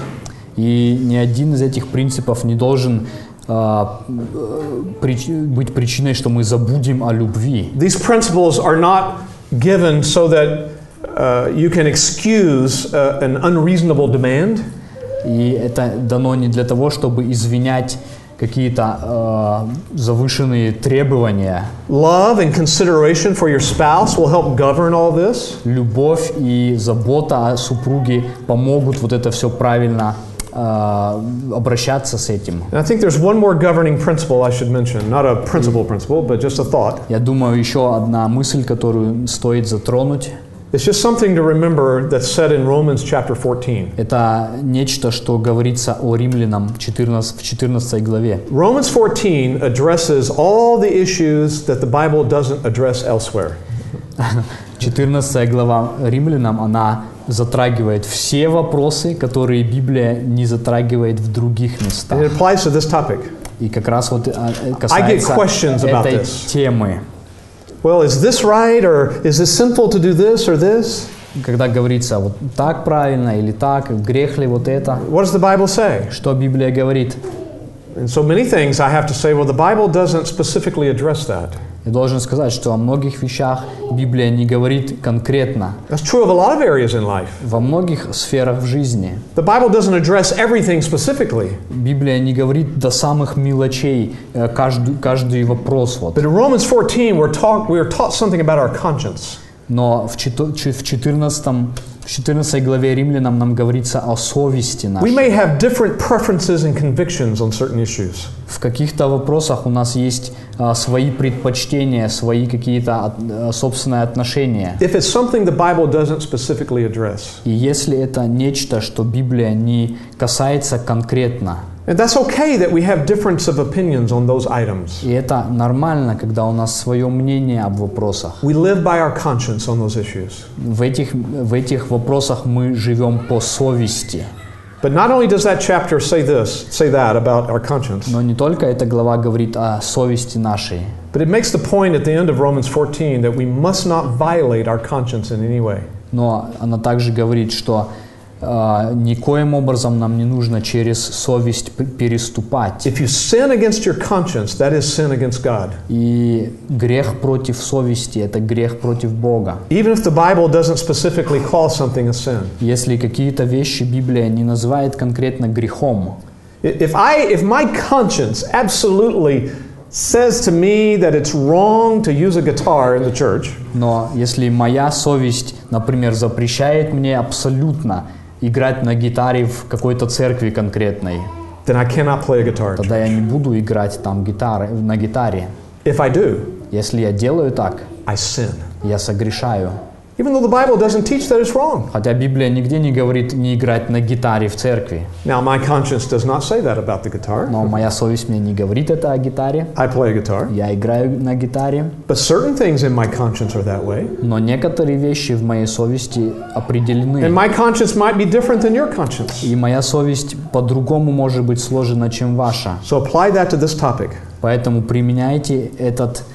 И ни один из этих принципов не должен э, прич- быть причиной, что мы забудем о любви. These principles are not given so that uh, you can excuse uh, an unreasonable demand. И это дано не для того, чтобы извинять какие-то э, завышенные требования. Love and consideration for your spouse will help govern all this. Любовь и забота о супруге помогут вот это все правильно э, обращаться с этим. And I think there's one more governing principle I should mention. Not a principle principle, but just a thought. Я думаю, еще одна мысль, которую стоит затронуть, It's just something to remember that's said in Romans chapter 14. это нечто, что говорится о римлянам 14, в 14 главе. Romans 14 addresses all the issues that the Bible doesn't address elsewhere. 14 глава римлянам, она затрагивает все вопросы, которые Библия не затрагивает в других местах. it applies to this topic. И как раз вот э, э, касается questions about этой this. темы. Well, is this right, or is this sinful to do this or this? Когда говорится вот так правильно или так, грех ли вот это, What does the Bible say? что Библия говорит? And so many things I have to say, well, the Bible doesn't specifically address that. Я должен сказать, что о многих вещах Библия не говорит конкретно. That's true of a lot of areas in life. Во многих сферах в жизни The Bible doesn't address everything specifically. Библия не говорит до самых мелочей э, каждый, каждый вопрос. Вот. But in Romans 14, we're taught, we're taught something about our conscience. Но в чето- ч- в 14, в 14 главе Римлянам нам говорится о совести We нашей. may have different preferences and convictions on certain issues. В каких-то вопросах у нас есть а, свои предпочтения, свои какие-то от- а, собственные отношения. If it's something the Bible doesn't specifically address. И если это нечто, что Библия не касается конкретно, And that's okay that we have difference of opinions on those items. и это нормально, когда у нас свое мнение об вопросах. We live by our conscience on those issues. В этих, в этих вопросах мы живем по совести. But not only does that chapter say this, say that about our conscience, Но не только эта глава говорит о совести нашей, but it makes the point at the end of Romans 14 that we must not violate our conscience in any way. но она также говорит, что а, никоим образом нам не нужно через совесть переступать. If you sin against your conscience, that is sin against God. И грех против совести – это грех против Бога. Even if the Bible doesn't specifically call something a sin. Если какие-то вещи Библия не называет конкретно грехом, If I if my conscience absolutely says to me that it's wrong to use a guitar in the church, но если моя совесть, например, запрещает мне абсолютно играть на гитаре в какой-то церкви конкретной, then I cannot play a guitar. тогда я не буду играть там гитары, на гитаре. If I do, Если я делаю так, I sin. я согрешаю. Even though the Bible doesn't teach that it's wrong. Хотя Библия нигде не говорит не играть на гитаре в церкви. Now, my conscience does not say that about the guitar. Но моя совесть мне не говорит это о гитаре. I play a guitar. Я играю на гитаре. But certain things in my conscience are that way. Но некоторые вещи в моей совести And определены. my conscience might be different than your conscience. И моя совесть по-другому может быть сложена, чем ваша. So apply that to this topic. Поэтому применяйте этот, э, э,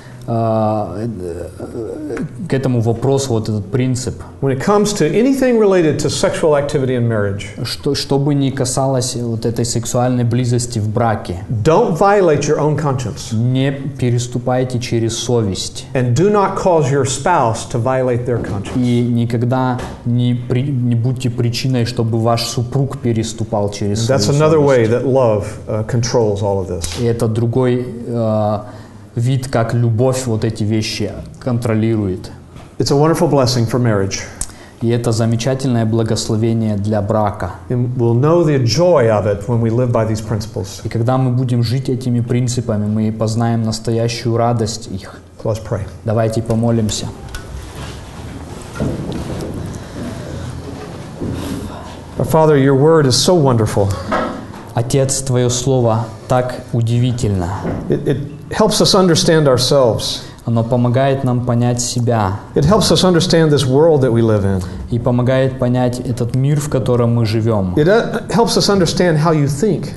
к этому вопросу вот этот принцип. When it comes to anything related to sexual activity in marriage, Что, что бы ни касалось вот этой сексуальной близости в браке, don't violate your own conscience. не переступайте через совесть. And do not cause your spouse to violate their conscience. И никогда не, при- не будьте причиной, чтобы ваш супруг переступал через свою That's another совесть. way that love uh, controls all of this. И это другой э, вид, как любовь вот эти вещи контролирует. It's a wonderful blessing for marriage. И это замечательное благословение для брака. We'll. И когда мы будем жить этими принципами, мы познаем настоящую радость их. Let's pray. Давайте помолимся. Our Father, your word is so wonderful. Отец, Твое Слово так удивительно. It, it helps us understand ourselves. Оно помогает нам понять себя It helps us understand this world that we live in. и помогает понять этот мир, в котором мы живем. It uh, helps us understand how you think.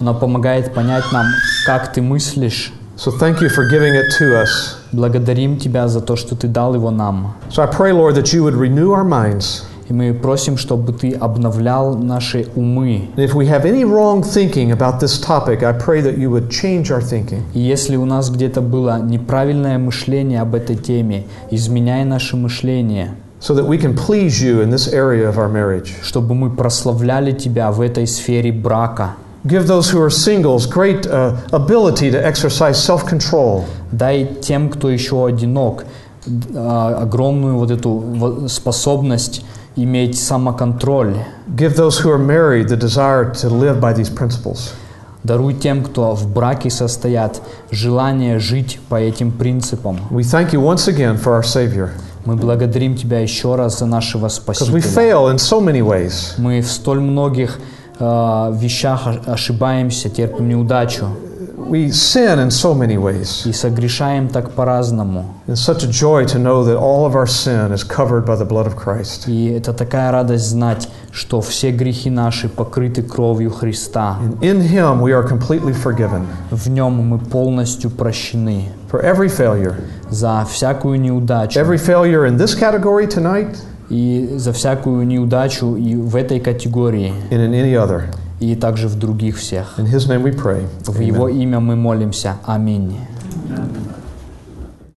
Оно помогает понять нам, как ты мыслишь. So thank you for giving it to us. Благодарим Тебя за то, что Ты дал его нам. So I pray, Lord, that you would renew our minds. И мы просим, чтобы Ты обновлял наши умы. And if we have any wrong thinking about this topic, I pray that you would change our thinking. И если у нас где-то было неправильное мышление об этой теме, изменяй наше мышление, so that we can please you in this area of our marriage. чтобы мы прославляли Тебя в этой сфере брака. Give those who are singles great uh, ability to exercise self control. Дай тем, кто еще одинок, а, огромную вот эту способность иметь самоконтроль. Give those who are married the desire to live by these principles. Даруй тем, кто в браке состоят, желание жить по этим принципам. We thank you once again for our Savior Мы благодарим Тебя еще раз за нашего because we Спасителя. fail in so many ways. Мы в столь многих э, вещах ошибаемся, терпим неудачу We sin in so many ways. и согрешаем так по-разному. It's such a joy to know that all of our sin is covered by the blood of Christ. И это такая радость знать, что все грехи наши покрыты кровью Христа. And in Him we are completely forgiven В нем мы полностью прощены for every failure. за всякую неудачу Every failure in this category tonight и за всякую неудачу и в этой категории and in any other. И также в других всех. In His name we pray. В Amen. Его имя мы молимся. Аминь.